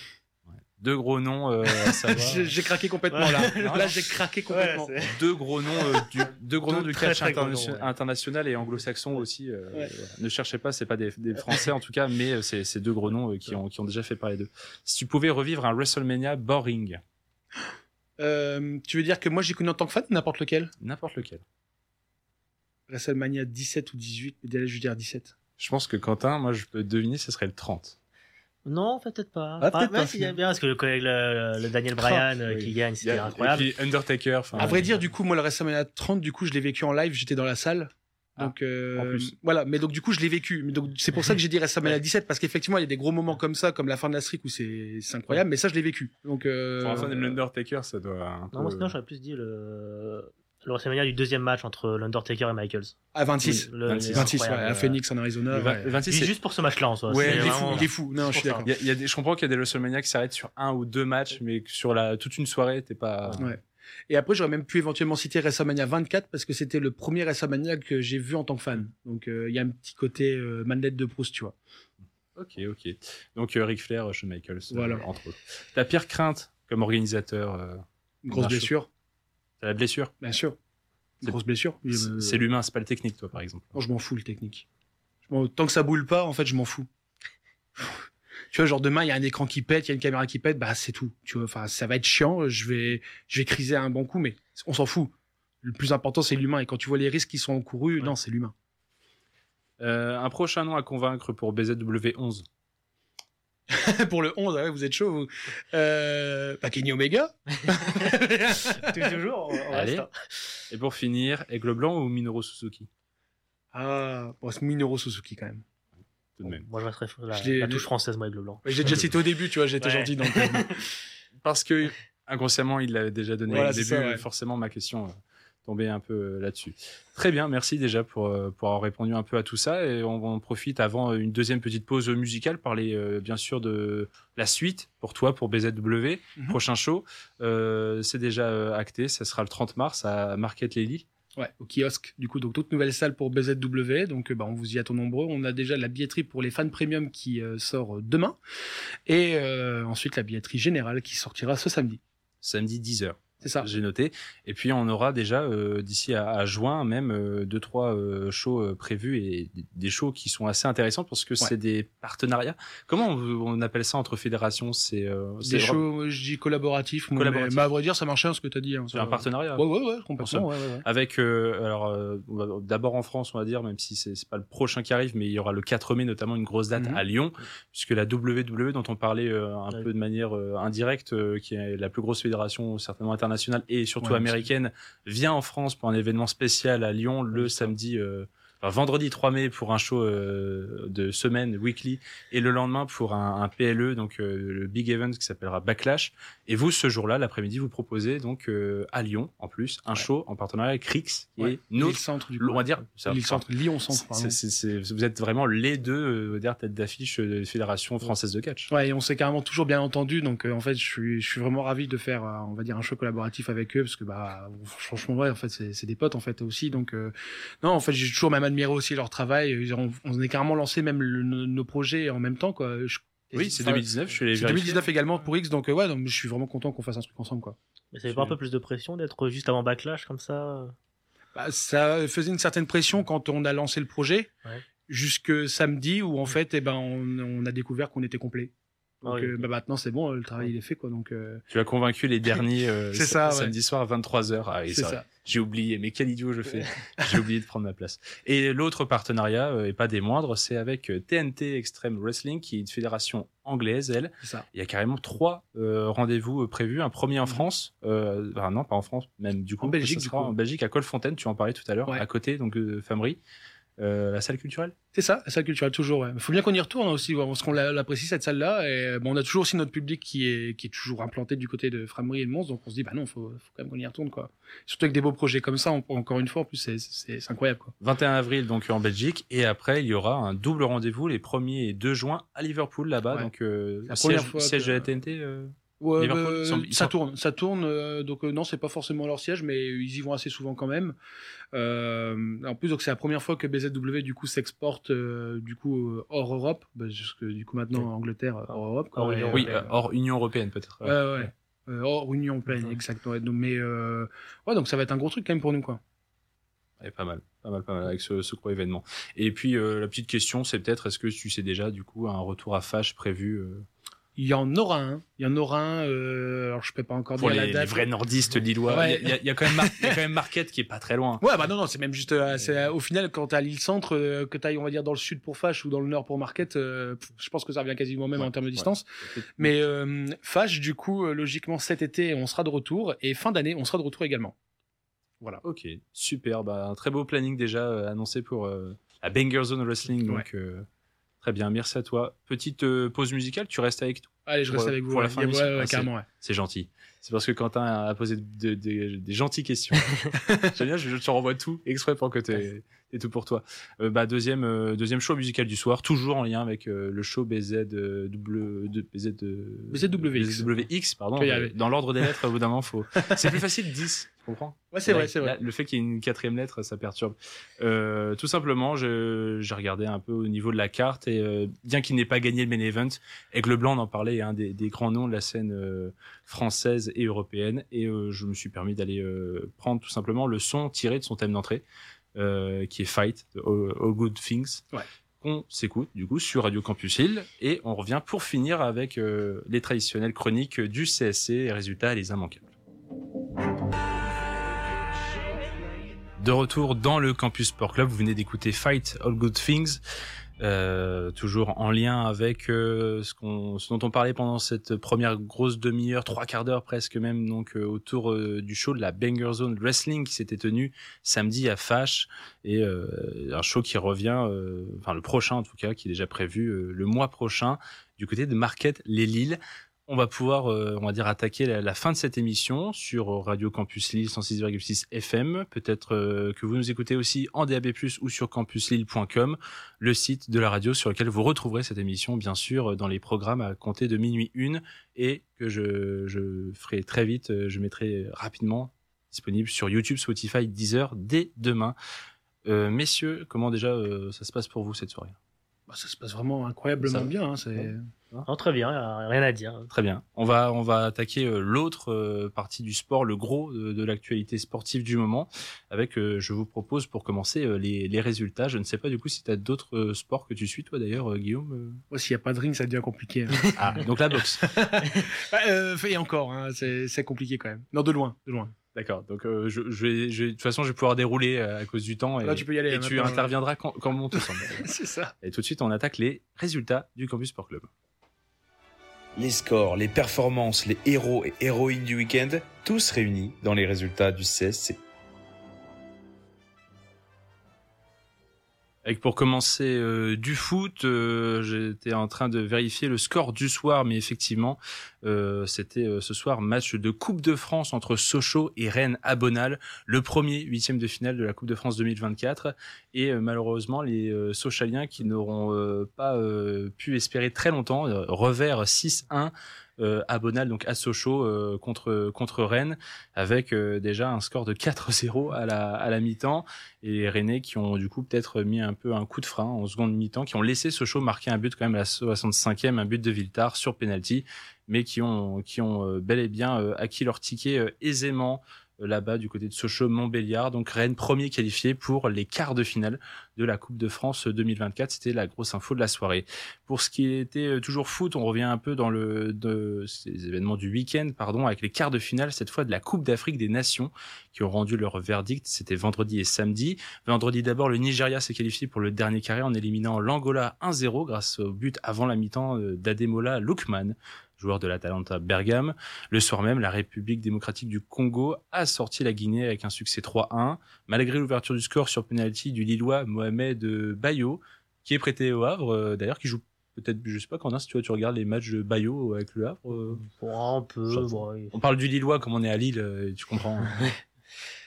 Deux gros noms euh. *laughs* J'ai craqué complètement Ouais. là. Non, là j'ai craqué complètement. deux gros noms euh, du, deux gros Deux noms du très, catch très gros internation- noms, ouais. international et anglo-saxon aussi. euh. Ne cherchez pas, c'est pas des, des Français en tout cas, mais c'est c'est deux gros noms euh, qui ont, qui ont déjà fait parler d'eux. Si tu pouvais revivre un WrestleMania boring, *gasps* Euh, tu veux dire que moi j'ai connu en tant que fan n'importe lequel? N'importe lequel. WrestleMania 17 ou 18 mais déjà je veux dire 17. Je pense que Quentin, moi je peux deviner, ce serait le 30. Non, peut-être pas. Ah, peut-être ouais, pas, si, il y a bien, parce que le, collègue, le, le Daniel Bryan euh, Oui. qui gagne, c'était a- incroyable. Et puis Undertaker. enfin, À vrai dire, du coup, moi, le WrestleMania 30, du coup, je l'ai vécu en live, j'étais dans la salle. Ah, Donc, euh, en plus. voilà. Mais donc, du coup, je l'ai vécu. Mais donc, c'est pour ça que j'ai dit WrestleMania *laughs* 17, parce qu'effectivement, il y a des gros moments comme ça, comme la fin de la streak où c'est, c'est incroyable, mais ça, je l'ai vécu. Donc, euh, pour un fan de l'Undertaker, ça doit. Un Non, peu- moi, sinon, j'aurais plus dit le, le WrestleMania du deuxième match entre l'Undertaker et Michaels. à 26. Oui, le- 26, 26, ouais, incroyable. à Phoenix, en Arizona. Le vingt- ouais. le 26, Juste, c'est- juste pour ce match-là en soi. Ouais, il est fou, il est fou. Non, je suis pour ça. d'accord. Il y a- il y a des, je comprends qu'il y a des WrestleMania qui s'arrêtent sur un ou deux matchs, mais sur la, toute une soirée, t'es pas. Ouais. Et après, j'aurais même pu éventuellement citer WrestleMania 24 parce que c'était le premier WrestleMania que j'ai vu en tant que fan. Donc, euh, il y a un petit côté euh, manette de Proust, tu vois. Ok, ok. Donc euh, Ric Flair, Shawn Michaels, euh, Voilà. entre autres. Ta pire crainte comme organisateur, euh, grosse blessure, c'est la blessure. bien sûr. Grosse blessure. C'est l'humain, c'est pas le technique, toi, par exemple. Non, je m'en fous, le technique. Tant que ça boule pas, en fait, je m'en fous. tu vois, genre demain, il y a un écran qui pète, il y a une caméra qui pète, bah c'est tout. Tu vois, enfin, ça va être chiant, je vais, je vais criser un bon coup, mais on s'en fout. Le plus important, c'est l'humain. Et quand tu vois les risques qui sont encourus, non, c'est l'humain. Euh, un prochain nom à convaincre pour BZW 11. *laughs* Pour le 11, ah ouais, vous êtes chaud, vous. Euh, bah, Kenny Omega. *laughs* Toujours, on Allez. reste. Et pour finir, Aigle Blanc ou Minoru Suzuki? Ah, bon, c'est Minoru Suzuki quand même. Tout de même. Moi, je resterais la, la touche française, moi, avec le blanc. J'ai déjà cité au début, tu vois, j'étais Ouais. gentil. Donc, euh, *laughs* Parce que inconsciemment, il l'avait déjà donné Voilà, au début. ça, ouais. Forcément, ma question euh, tombait un peu euh, là-dessus. Très bien, merci déjà pour, euh, pour avoir répondu un peu à tout ça. Et on, on profite avant une deuxième petite pause musicale, parler euh, bien sûr de la suite pour toi, pour BZW. Mhm. Prochain show, euh, c'est déjà euh, acté, ça sera le 30 mars à Market Lely. Ouais, au kiosque. Du coup, donc toute nouvelle salle pour BZW. Donc, euh, bah, on vous y attend nombreux. On a déjà la billetterie pour les fans premium qui euh, sort euh, demain. Et euh, ensuite, la billetterie générale qui sortira ce samedi. Samedi 10h. C'est ça. J'ai noté. Et puis on aura déjà euh, d'ici à, à juin même euh, deux trois euh, shows euh, prévus et des shows qui sont assez intéressants parce que c'est des partenariats. Comment on, on appelle ça entre fédérations? C'est euh, Des shows, euh, je dis collaboratifs. moi, Collaboratifs. Mais, mais à vrai dire, ça marche bien ce que tu as dit. hein, c'est un partenariat. Ouais, ouais, ouais, complètement. Ouais, ouais. Avec euh, alors euh, d'abord en France on va dire même si c'est pas le prochain qui arrive mais il y aura le 4 mai notamment une grosse date Mhm. à Lyon puisque la WWE dont on parlait euh, un peu de manière euh, indirecte euh, qui est la plus grosse fédération certainement internationale et surtout Ouais, américaine vient en France pour un événement spécial à Lyon le samedi euh, enfin, vendredi 3 mai pour un show euh, de semaine weekly et le lendemain pour un, un PLE donc euh, le big event qui s'appellera Backlash et vous ce jour-là l'après-midi vous proposez donc euh, à Lyon en plus un show en partenariat avec Rix qui Ouais. est notre Centre, du on va dire Lille Centre, Lyon Centre, vous êtes vraiment les deux euh, on va dire, tête d'affiche de la fédération française de catch Ouais, et on s'est carrément toujours bien entendu, donc euh, en fait, je suis, je suis vraiment ravi de faire, euh, on va dire, un show collaboratif avec eux, parce que bah, franchement, ouais, en fait, c'est des potes en fait aussi, donc euh, non, en fait, j'ai toujours même admiré aussi leur travail. Ils ont- On, est carrément lancé même le- nos, nos projets en même temps, quoi. Je- oui c'est enfin, 2019 je suis allé C'est vérifier. 2019 également pour X, donc euh, ouais, donc je suis vraiment content qu'on fasse un truc ensemble, quoi. Mais ça fait pas un peu plus de pression d'être juste avant Backlash comme ça Bah, ça faisait une certaine pression quand on a lancé le projet, Ouais. jusque samedi où en fait, eh ben, on, on a découvert qu'on était complet. Donc Ah oui, euh, bah, maintenant c'est bon, le travail il est fait quoi. Donc euh, Tu as convaincu les *laughs* derniers euh, C'est ça, ouais. samedi soir à 23h. Ah, oui, c'est ça. J'ai oublié, mais quel idiot je fais. *laughs* J'ai oublié de prendre ma place. Et l'autre partenariat, euh, et pas des moindres, c'est avec euh, TNT Extreme Wrestling, qui est une fédération anglaise, elle. C'est ça. Il y a carrément trois euh, rendez-vous euh, prévus. Un premier en France, euh, enfin non, pas en France, même du coup. En Belgique, du coup. En Belgique, à Colfontaine, tu en parlais tout à l'heure, Ouais. à côté donc de Famery. Euh, la salle culturelle C'est ça, la salle culturelle toujours. Il faut bien qu'on y retourne aussi, voir, parce qu'on l'a- l'apprécie cette salle-là. Et euh, bon, on a toujours aussi notre public qui est qui est toujours implanté du côté de Framery et de Mons, donc on se dit bah non, faut, faut quand même qu'on y retourne quoi. Surtout avec des beaux projets comme ça, on- encore une fois, en plus c'est incroyable quoi. 21 avril donc en Belgique et après il y aura un double rendez-vous les 1er et 2 juin à Liverpool là-bas Ouais. donc euh, La siège, première fois siège que- de la TNT euh, Ouais, ils ça sont- tourne, ça tourne. euh, donc euh, non, c'est pas forcément leur siège, mais ils y vont assez souvent quand même. Euh, en plus, donc c'est la première fois que BZW du coup s'exporte euh, du coup euh, hors Europe, bah, jusque du coup maintenant en Angleterre euh, hors Europe. quoi. Hors Et, Union euh, oui euh, hors Union européenne peut-être Ouais, ouais. Euh, hors Union européenne, exactement. Donc, mais euh, ouais, donc ça va être un gros truc quand même pour nous quoi. Ouais, pas mal pas mal pas mal avec ce, ce gros événement et puis euh, la petite question c'est peut-être est-ce que tu sais déjà du coup un retour à Fash prévu euh, Il y en aura un. Il y en aura un. euh, alors je peux pas encore pour dire les, la date. les vrais nordistes lillois Ouais. il y, a- il y a quand même Mar- il y a quand même *laughs* Marquette qui est pas très loin Ouais, bah non, non, c'est même juste. euh, euh, au final, quand t'es à l'île centre, euh, que t'ailles, on va dire, dans le sud pour Fash ou dans le nord pour Marquette, je pense que ça revient quasiment même Ouais, en termes de ouais. distance. Mais Fash, du coup, logiquement, cet été, on sera de retour. Et fin d'année, on sera de retour également. Voilà. Ok, super. Bah, un très beau planning déjà annoncé pour la Banger Zone Wrestling. Donc, très bien, merci à toi. Petite euh, pause musicale, tu restes avec nous. Allez, je Pour- reste avec vous. pour la fin Ouais, ouais, Ah, c'est- carrément. C'est gentil. C'est parce que Quentin a posé de- de- des gentilles questions. *laughs* J'aime bien, je, je te renvoie tout exprès pour que tu *laughs* aies tout pour toi. Euh, bah, deuxième, euh, deuxième show musical du soir, toujours en lien avec euh, le show BZ, euh, de, BZ, euh, BZWX. BZWX, pardon. Arriver. Dans l'ordre des lettres, *laughs* au bout d'un moment, faut. C'est plus facile 10, tu comprends? Ouais, c'est vrai, c'est vrai. là, le fait qu'il y ait une quatrième lettre, ça perturbe. Euh, tout simplement, j'ai regardé un peu au niveau de la carte et euh, bien qu'il n'ait pas gagné le main event, Aigle Blanc, on en parlait, est un des, des grands noms de la scène euh, française et européenne et euh, je me suis permis d'aller euh, prendre tout simplement le son tiré de son thème d'entrée, euh, qui est Fight, All Good Things. Ouais. qu'on s'écoute du coup sur Radio Campus Hill et on revient pour finir avec euh, les traditionnelles chroniques du CSC et résultats les immanquables. De retour dans le Campus Sport Club, vous venez d'écouter Fight All Good Things, euh, toujours en lien avec euh, ce, dont on parlait pendant cette première grosse demi-heure, trois quarts d'heure presque même, donc euh, autour euh, du show de la Banger Zone Wrestling qui s'était tenu samedi à Fash et un show qui revient, enfin le prochain en tout cas, qui est déjà prévu le mois prochain du côté de Marquette les. On va pouvoir, euh, on va dire, attaquer la, la fin de cette émission sur Radio Campus Lille 106,6 FM. Peut-être euh, que vous nous écoutez aussi en DAB+, ou sur campuslille.com, le site de la radio sur lequel vous retrouverez cette émission, bien sûr, dans les programmes à compter de minuit une, et que je, je ferai très vite, euh, je mettrai rapidement disponible sur YouTube, Spotify, Deezer dès demain. Euh, messieurs, comment déjà euh, ça se passe pour vous cette soirée? Bah, ça se passe vraiment incroyablement Ça- bien. hein, c'est... Non, très bien, euh, rien à dire. Très bien. On va on va attaquer euh, l'autre euh, partie du sport, le gros de, de l'actualité sportive du moment, avec euh, je vous propose pour commencer euh, les, les résultats. Je ne sais pas du coup si tu as d'autres euh, sports que tu suis toi d'ailleurs, euh, Guillaume. euh Ouais, s'il n'y a pas de ring, ça devient compliqué. hein. *laughs* Ah, donc la boxe. *laughs* Euh, et encore, hein, c'est, compliqué quand même. Non, de loin, de loin. D'accord. Donc euh, je, je vais, je vais- de toute façon je vais pouvoir dérouler euh, à cause du temps et, Là, tu peux y aller, et hein, tu interviendras quand, quand on te semble. *laughs* c'est ça. Et tout de suite on attaque les résultats du Campus Sport Club. Les scores, les performances, les héros et héroïnes du week-end, tous réunis dans les résultats du CSC. Pour commencer euh, du foot, euh, j'étais en train de vérifier le score du soir, mais effectivement, euh, c'était euh, ce soir match de Coupe de France entre Sochaux et Rennes à Bonal, le premier huitième de finale de la Coupe de France 2024. Et euh, malheureusement, les euh, Sochaliens qui n'auront pas pu espérer très longtemps, revers 6-1 euh, à Bonal, donc à Sochaux euh, contre contre Rennes, avec euh, déjà un score de 4-0 à la à la mi-temps. Et les Rennais qui ont du coup peut-être mis un peu un coup de frein en seconde mi-temps, qui ont laissé Sochaux marquer un but quand même à la 65e, un but de Viltard sur penalty, mais qui ont qui ont euh, bel et bien euh, acquis leur ticket euh, aisément euh, là-bas du côté de Sochaux, Montbéliard. Donc Rennes premier qualifié pour les quarts de finale de la Coupe de France 2024. C'était la grosse info de la soirée. Pour ce qui était euh, toujours foot, on revient un peu dans le de ces événements du week-end, pardon, avec les quarts de finale cette fois de la Coupe d'Afrique des Nations qui ont rendu leur verdict. C'était vendredi et samedi. Vendredi d'abord, le Nigeria s'est qualifié pour le dernier carré en éliminant l'Angola 1-0 grâce au but avant la mi-temps euh, d'Ademola Lookman joueur de l'Atalanta Bergame. Le soir même, la République démocratique du Congo a sorti la Guinée avec un succès 3-1, malgré l'ouverture du score sur penalty du Lillois Mohamed Bayo, qui est prêté au Havre, euh, d'ailleurs, qui joue peut-être, je sais pas, Quentin, si tu vois, tu regardes les matchs de Bayo avec le Havre. euh, Bon, un peu. On parle du Lillois comme on est à Lille, euh, tu comprends. *laughs*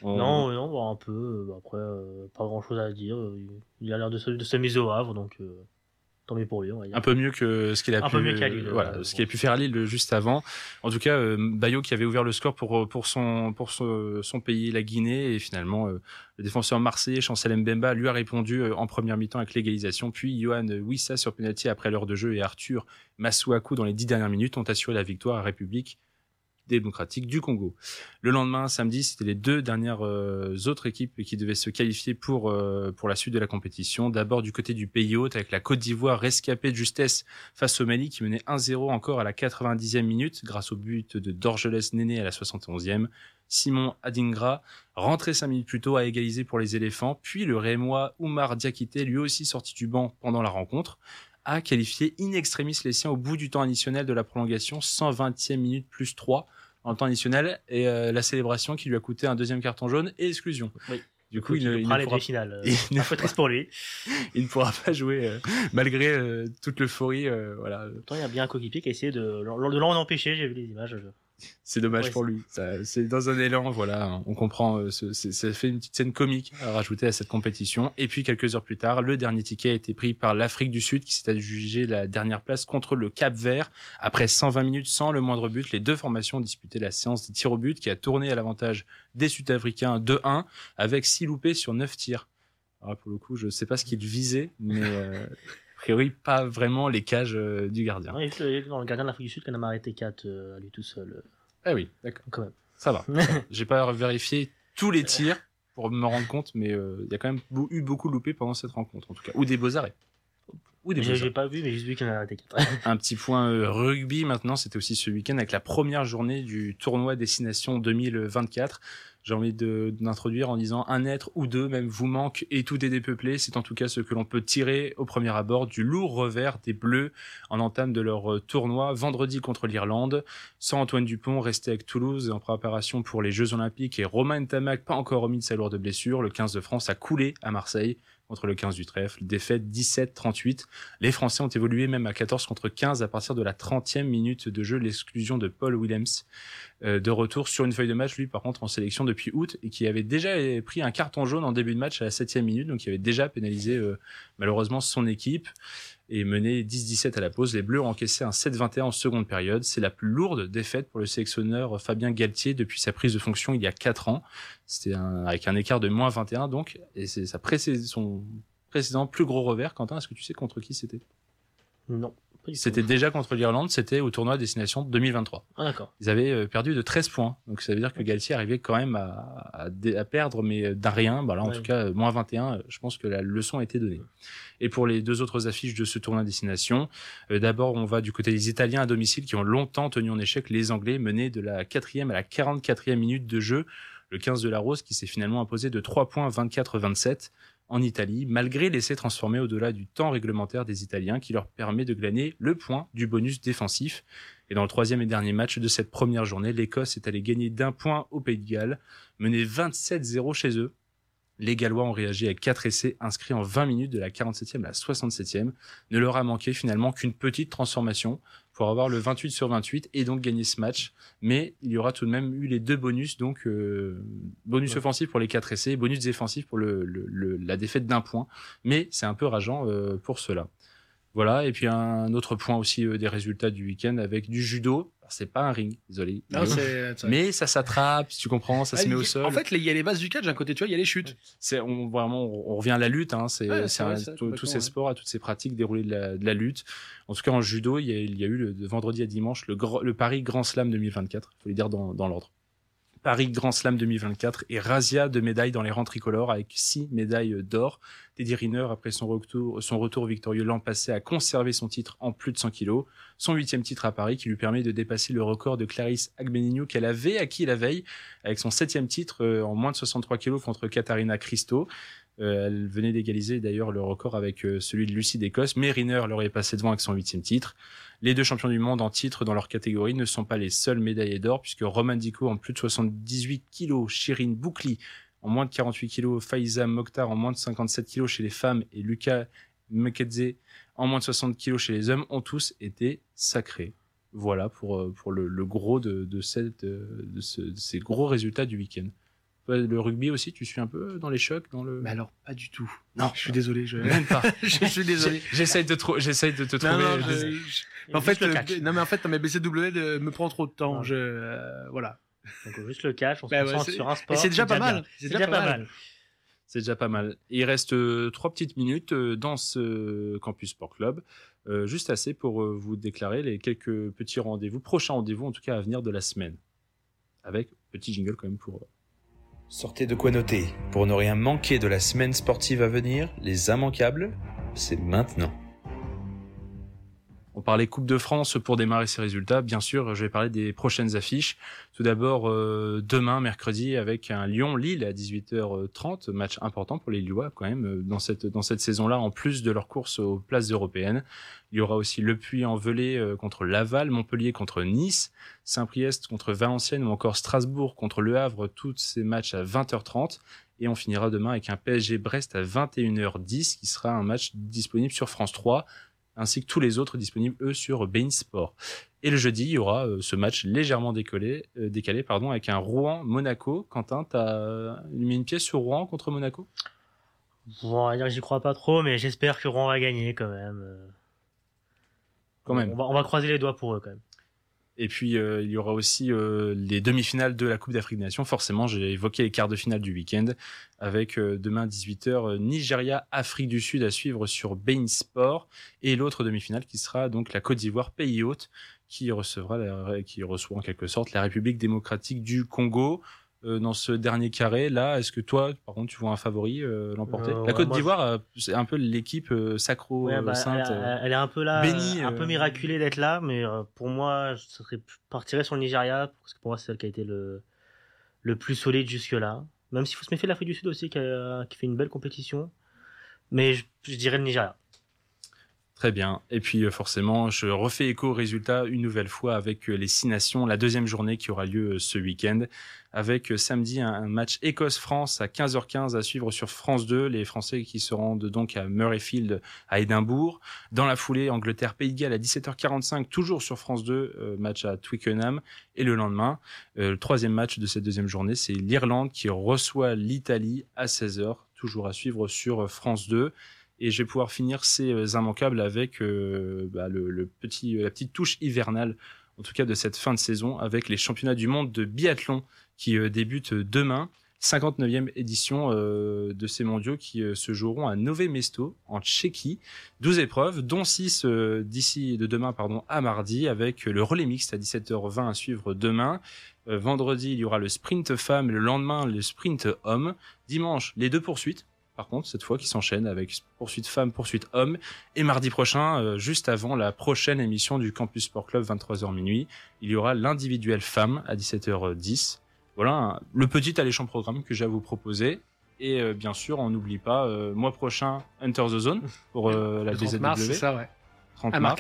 On- Non, non, un peu. Après, euh, pas grand chose à dire. Il a l'air de se, miser au Havre, donc tant mieux pour lui, on va dire. un peu mieux que ce qu'il a Un pu peu mieux qu'à Lille, voilà euh, ce qu'il a pu faire à Lille juste avant. En tout cas euh, Bayo qui avait ouvert le score pour pour son pour son, son pays la Guinée et finalement euh, le défenseur marseillais Chancel Mbemba lui a répondu euh, en première mi-temps avec l'égalisation. Puis Johan Wissa sur penalty après l'heure de jeu et Arthur Masuaku dans les dix dernières minutes ont assuré la victoire à République démocratique du Congo. Le lendemain, samedi, c'était les deux dernières euh, autres équipes qui devaient se qualifier pour euh, pour la suite de la compétition. D'abord du côté du pays hôte avec la Côte d'Ivoire rescapée de justesse face au Mali qui menait 1-0 encore à la 90e minute grâce au but de Dorgelès Néné à la 71e. Simon Adingra, rentré 5 minutes plus tôt, a égalisé pour les éléphants. Puis le Rémois Oumar Diakité, lui aussi sorti du banc pendant la rencontre, a qualifié in extremis les siens au bout du temps additionnel de la prolongation, 120e minute plus 3 en temps additionnel, et euh, la célébration qui lui a coûté un deuxième carton jaune et exclusion. Oui. Du coup, il, ne- il pourra, *laughs* il Un peu triste pour lui. *laughs* il ne pourra pas jouer euh, malgré euh, toute l'euphorie. euh, voilà, Pourtant, il y a bien un coéquipier qui a essayé de, de l'en empêcher. J'ai vu les images. C'est dommage Ouais, pour lui. C'est dans un élan, voilà. On comprend. euh, ce- Ça fait une petite scène comique à rajouter à cette compétition. Et puis quelques heures plus tard, le dernier ticket a été pris par l'Afrique du Sud, qui s'est adjugé la dernière place contre le Cap Vert. Après 120 minutes sans le moindre but, les deux formations ont disputé la séance des tirs au but, qui a tourné à l'avantage des Sud-Africains 2-1, avec 6 loupés sur 9 tirs. Alors, pour le coup, je sais pas ce qu'il visait, mais euh, priori pas vraiment les cages euh, du gardien. Est dans le gardien de l'Afrique du Sud qui en a arrêté 4 à lui tout seul. euh, Ah oui, d'accord. Quand même. Ça va. *laughs* J'ai pas vérifié tous les tirs pour me rendre compte, mais euh, il y a quand même eu beaucoup de loupés pendant cette rencontre, en tout cas. Ou des beaux arrêts. Ou des beaux J'ai arrêts. pas vu, mais j'ai vu qu'il en a arrêté 4. *laughs* Un petit point euh, rugby maintenant, c'était aussi ce week-end avec la première journée du tournoi Destination 2024. J'ai envie d'introduire en disant un être ou deux même vous manque et tout est dépeuplé. C'est en tout cas ce que l'on peut tirer au premier abord du lourd revers des Bleus en entame de leur euh, tournoi vendredi contre l'Irlande. Sans Antoine Dupont resté avec Toulouse en préparation pour les Jeux Olympiques et Romain Ntamak pas encore remis de sa lourde blessure, le 15 de France a coulé à Marseille contre le 15 du trèfle. Défaite 17-38. Les Français ont évolué même à 14 contre 15 à partir de la 30e minute de jeu, l'exclusion de Paul Willems euh, de retour sur une feuille de match, lui par contre en sélection depuis août et qui avait déjà pris un carton jaune en début de match à la 7e minute, donc il avait déjà pénalisé euh, malheureusement son équipe et mené 10-17 à la pause. Les Bleus ont encaissé un 7-21 en seconde période. C'est la plus lourde défaite pour le sélectionneur Fabien Galtier depuis sa prise de fonction il y a 4 ans. C'était avec un écart de moins 21 donc, et c'est sa son précédent plus gros revers. Quentin, est-ce que tu sais contre qui c'était? Non. C'était déjà contre l'Irlande, c'était au tournoi Destination 2023. Ah, d'accord. Ils avaient euh, perdu de 13 points. Donc ça veut dire que Galtier arrivait quand même à, à, dé- à perdre, mais euh, d'un rien. Bah là, en Ouais. tout cas, euh, moins 21, euh, je pense que la leçon a été donnée. Et pour les deux autres affiches de ce tournoi Destination, euh, d'abord, on va du côté des Italiens à domicile qui ont longtemps tenu en échec les Anglais, menés de la 4e à la 44e minute de jeu. Le 15 de la Rose qui s'est finalement imposé de 3 points 24-27 en Italie, malgré l'essai transformé au-delà du temps réglementaire des Italiens qui leur permet de glaner le point du bonus défensif. Et dans le troisième et dernier match de cette première journée, l'Écosse est allée gagner d'un point au Pays de Galles, mené 27-0 chez eux. Les Gallois ont réagi avec quatre essais inscrits en 20 minutes de la 47e à la 67e. Ne leur a manqué finalement qu'une petite transformation pour avoir le 28 sur 28 et donc gagner ce match. Mais il y aura tout de même eu les deux bonus, donc euh, bonus Ouais. offensif pour les quatre essais, et bonus défensif pour le, le- le- la défaite d'un point. Mais c'est un peu rageant euh, pour cela. Voilà, et puis un autre point aussi euh, des résultats du week-end avec du judo. C'est pas un ring, désolé. Non, c'est- mais ça s'attrape, tu comprends, ça Ah, se met il- au sol. En fait, il y a les bases du catch, d'un côté, tu vois, il y a les chutes. c'est on, vraiment on revient à la lutte hein, c'est Ouais, tous- ces sports à toutes ces pratiques déroulées de la, de la lutte en tout cas en judo il y a, il y a eu le, de vendredi à dimanche le, gr- le Paris Grand Slam 2024 faut les dire dans, dans l'ordre Paris Grand Slam 2024 et razzia de médailles dans les rangs tricolores avec six médailles d'or. Teddy Riner, après son retour, victorieux l'an passé, a conservé son titre en plus de 100 kilos. Son huitième titre à Paris qui lui permet de dépasser le record de Clarisse Agbenigno qu'elle avait acquis la veille avec son septième titre euh, en moins de 63 kilos contre Katharina Christo. Euh, elle venait d'égaliser d'ailleurs le record avec euh, celui de Lucie d'Écosse, mais Riner l'aurait passé devant avec son huitième titre. Les deux champions du monde en titre dans leur catégorie ne sont pas les seuls médaillés d'or, puisque Roman Dico en plus de 78 kilos, Shirin Boukli en moins de 48 kilos, Faiza Mokhtar en moins de 57 kilos chez les femmes et Lucas Mekedze en moins de 60 kilos chez les hommes ont tous été sacrés. Voilà pour, euh, le, gros euh, de ces gros résultats du week-end. Le rugby aussi, tu suis un peu dans les chocs, dans le. Mais alors, pas du tout. Non, Je suis désolé. Je, Même pas. *laughs* je suis désolé. J'essaye de, j'essaye de te Non, trouver. non, je- des- je- en juste fait, le euh, catch. non mais en fait, non, mais BCW de- me prend trop de temps. Ouais. Je, euh, voilà. Donc, juste le catch, on se Bah concentre sur un sport. et c'est déjà pas mal. C'est déjà pas mal. C'est déjà pas mal. Il reste euh, trois petites minutes euh, dans ce Campus Sport Club, euh, juste assez pour euh, vous déclarer les quelques petits rendez-vous, prochains rendez-vous en tout cas à venir de la semaine, avec petit jingle quand même pour. Sortez de quoi noter. Pour ne rien manquer de la semaine sportive à venir, les immanquables, c'est maintenant. On parlait Coupe de France pour démarrer ces résultats. Bien sûr, je vais parler des prochaines affiches. Tout d'abord, euh, demain, mercredi, avec un Lyon-Lille à 18h30. Match important pour les Lillois, quand même, euh, dans cette, dans cette saison-là, en plus de leur course aux places européennes. Il y aura aussi Le Puy-en-Velay euh, contre Laval, Montpellier contre Nice, Saint-Priest contre Valenciennes ou encore Strasbourg contre Le Havre. Tous ces matchs à 20h30. Et on finira demain avec un PSG-Brest à 21h10, qui sera un match disponible sur France 3 ainsi que tous les autres disponibles eux sur Bein Sport. Et le jeudi, il y aura euh, ce match légèrement décollé, euh, décalé pardon, avec un Rouen-Monaco. Quentin, t'as mis une pièce sur Rouen contre Monaco? Bon, on va dire que j'y crois pas trop, mais j'espère que Rouen va gagner quand même. Euh, Quand même. On va, on va croiser les doigts pour eux quand même. Et puis euh, il y aura aussi euh, les demi-finales de la Coupe d'Afrique des Nations. Forcément, j'ai évoqué les quarts de finale du week-end avec euh, demain 18h euh, Nigeria Afrique du Sud à suivre sur Bein Sport et l'autre demi-finale qui sera donc la Côte d'Ivoire pays hôte qui recevra qui reçoit en quelque sorte la République démocratique du Congo. Euh, dans ce dernier carré là, est-ce que toi, par contre, tu vois un favori euh, l'emporter Euh, La ouais, Côte d'Ivoire, c'est un peu l'équipe sacro Ouais, bah, sainte. elle, est un peu là, bénie, un peu miraculée d'être là, mais pour moi, je serais, partirais sur le Nigeria, parce que pour moi, c'est celle qui a été le, le plus solide jusque-là. Même s'il faut se méfier de l'Afrique du Sud aussi, qui, a- qui fait une belle compétition. Mais je, je dirais le Nigeria. Très bien. Et puis euh, forcément, je refais écho aux résultats une nouvelle fois avec euh, les Six Nations, la deuxième journée qui aura lieu euh, ce week-end, avec samedi un, match Écosse-France à 15h15 à suivre sur France 2, les Français qui se rendent donc à Murrayfield à Édimbourg. Dans la foulée, Angleterre-Pays de Galles à 17h45, toujours sur France 2, euh, match à Twickenham. Et le lendemain, le troisième match de cette deuxième journée, c'est l'Irlande qui reçoit l'Italie à 16h, toujours à suivre sur France 2 et je vais pouvoir finir ces euh, immanquables avec euh, bah, le, petit, la petite touche hivernale, en tout cas de cette fin de saison, avec les championnats du monde de biathlon qui euh, débutent demain. 59e édition de ces mondiaux qui se joueront à Nové Mesto en Tchéquie. 12 épreuves, dont 6 euh, d'ici de demain à mardi, avec le relais mixte à 17h20 à suivre demain. Vendredi, il y aura le sprint femme, le lendemain, le sprint homme. Dimanche, les deux poursuites par contre, cette fois qui s'enchaîne avec poursuite femme, poursuite homme. Et mardi prochain, euh, juste avant la prochaine émission du Campus Sport Club, 23h minuit, il y aura l'individuel femme à 17h10. Voilà un- le petit alléchant programme que j'ai à vous proposer. Et euh, bien sûr, on n'oublie pas, euh, mois prochain, Enter the Zone pour euh, la Le 30 BZW. mars, c'est ça, ouais. 30 À mars.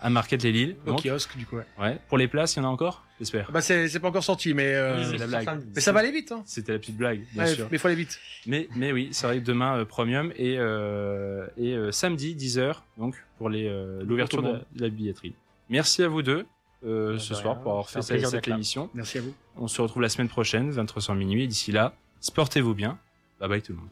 À Marquette les Lilles. au donc. kiosque, du coup, ouais. Ouais. Pour les places, il y en a encore? J'espère. Bah, c'est c'est pas encore sorti, mais, euh, Oui, c'est la blague. mais ça va aller vite, hein. C'était la petite blague, bien Ouais, sûr. mais faut aller vite. Mais, mais oui, ça arrive demain, euh, Premium, et, euh, et euh, samedi, 10h, donc, pour les, euh, l'ouverture de, la- de la billetterie. Merci à vous deux euh, De ce rien. soir pour avoir fait cette, émission. Merci à vous. On se retrouve la semaine prochaine, 23h minuit, et d'ici là, sportez-vous bien. Bye bye tout le monde.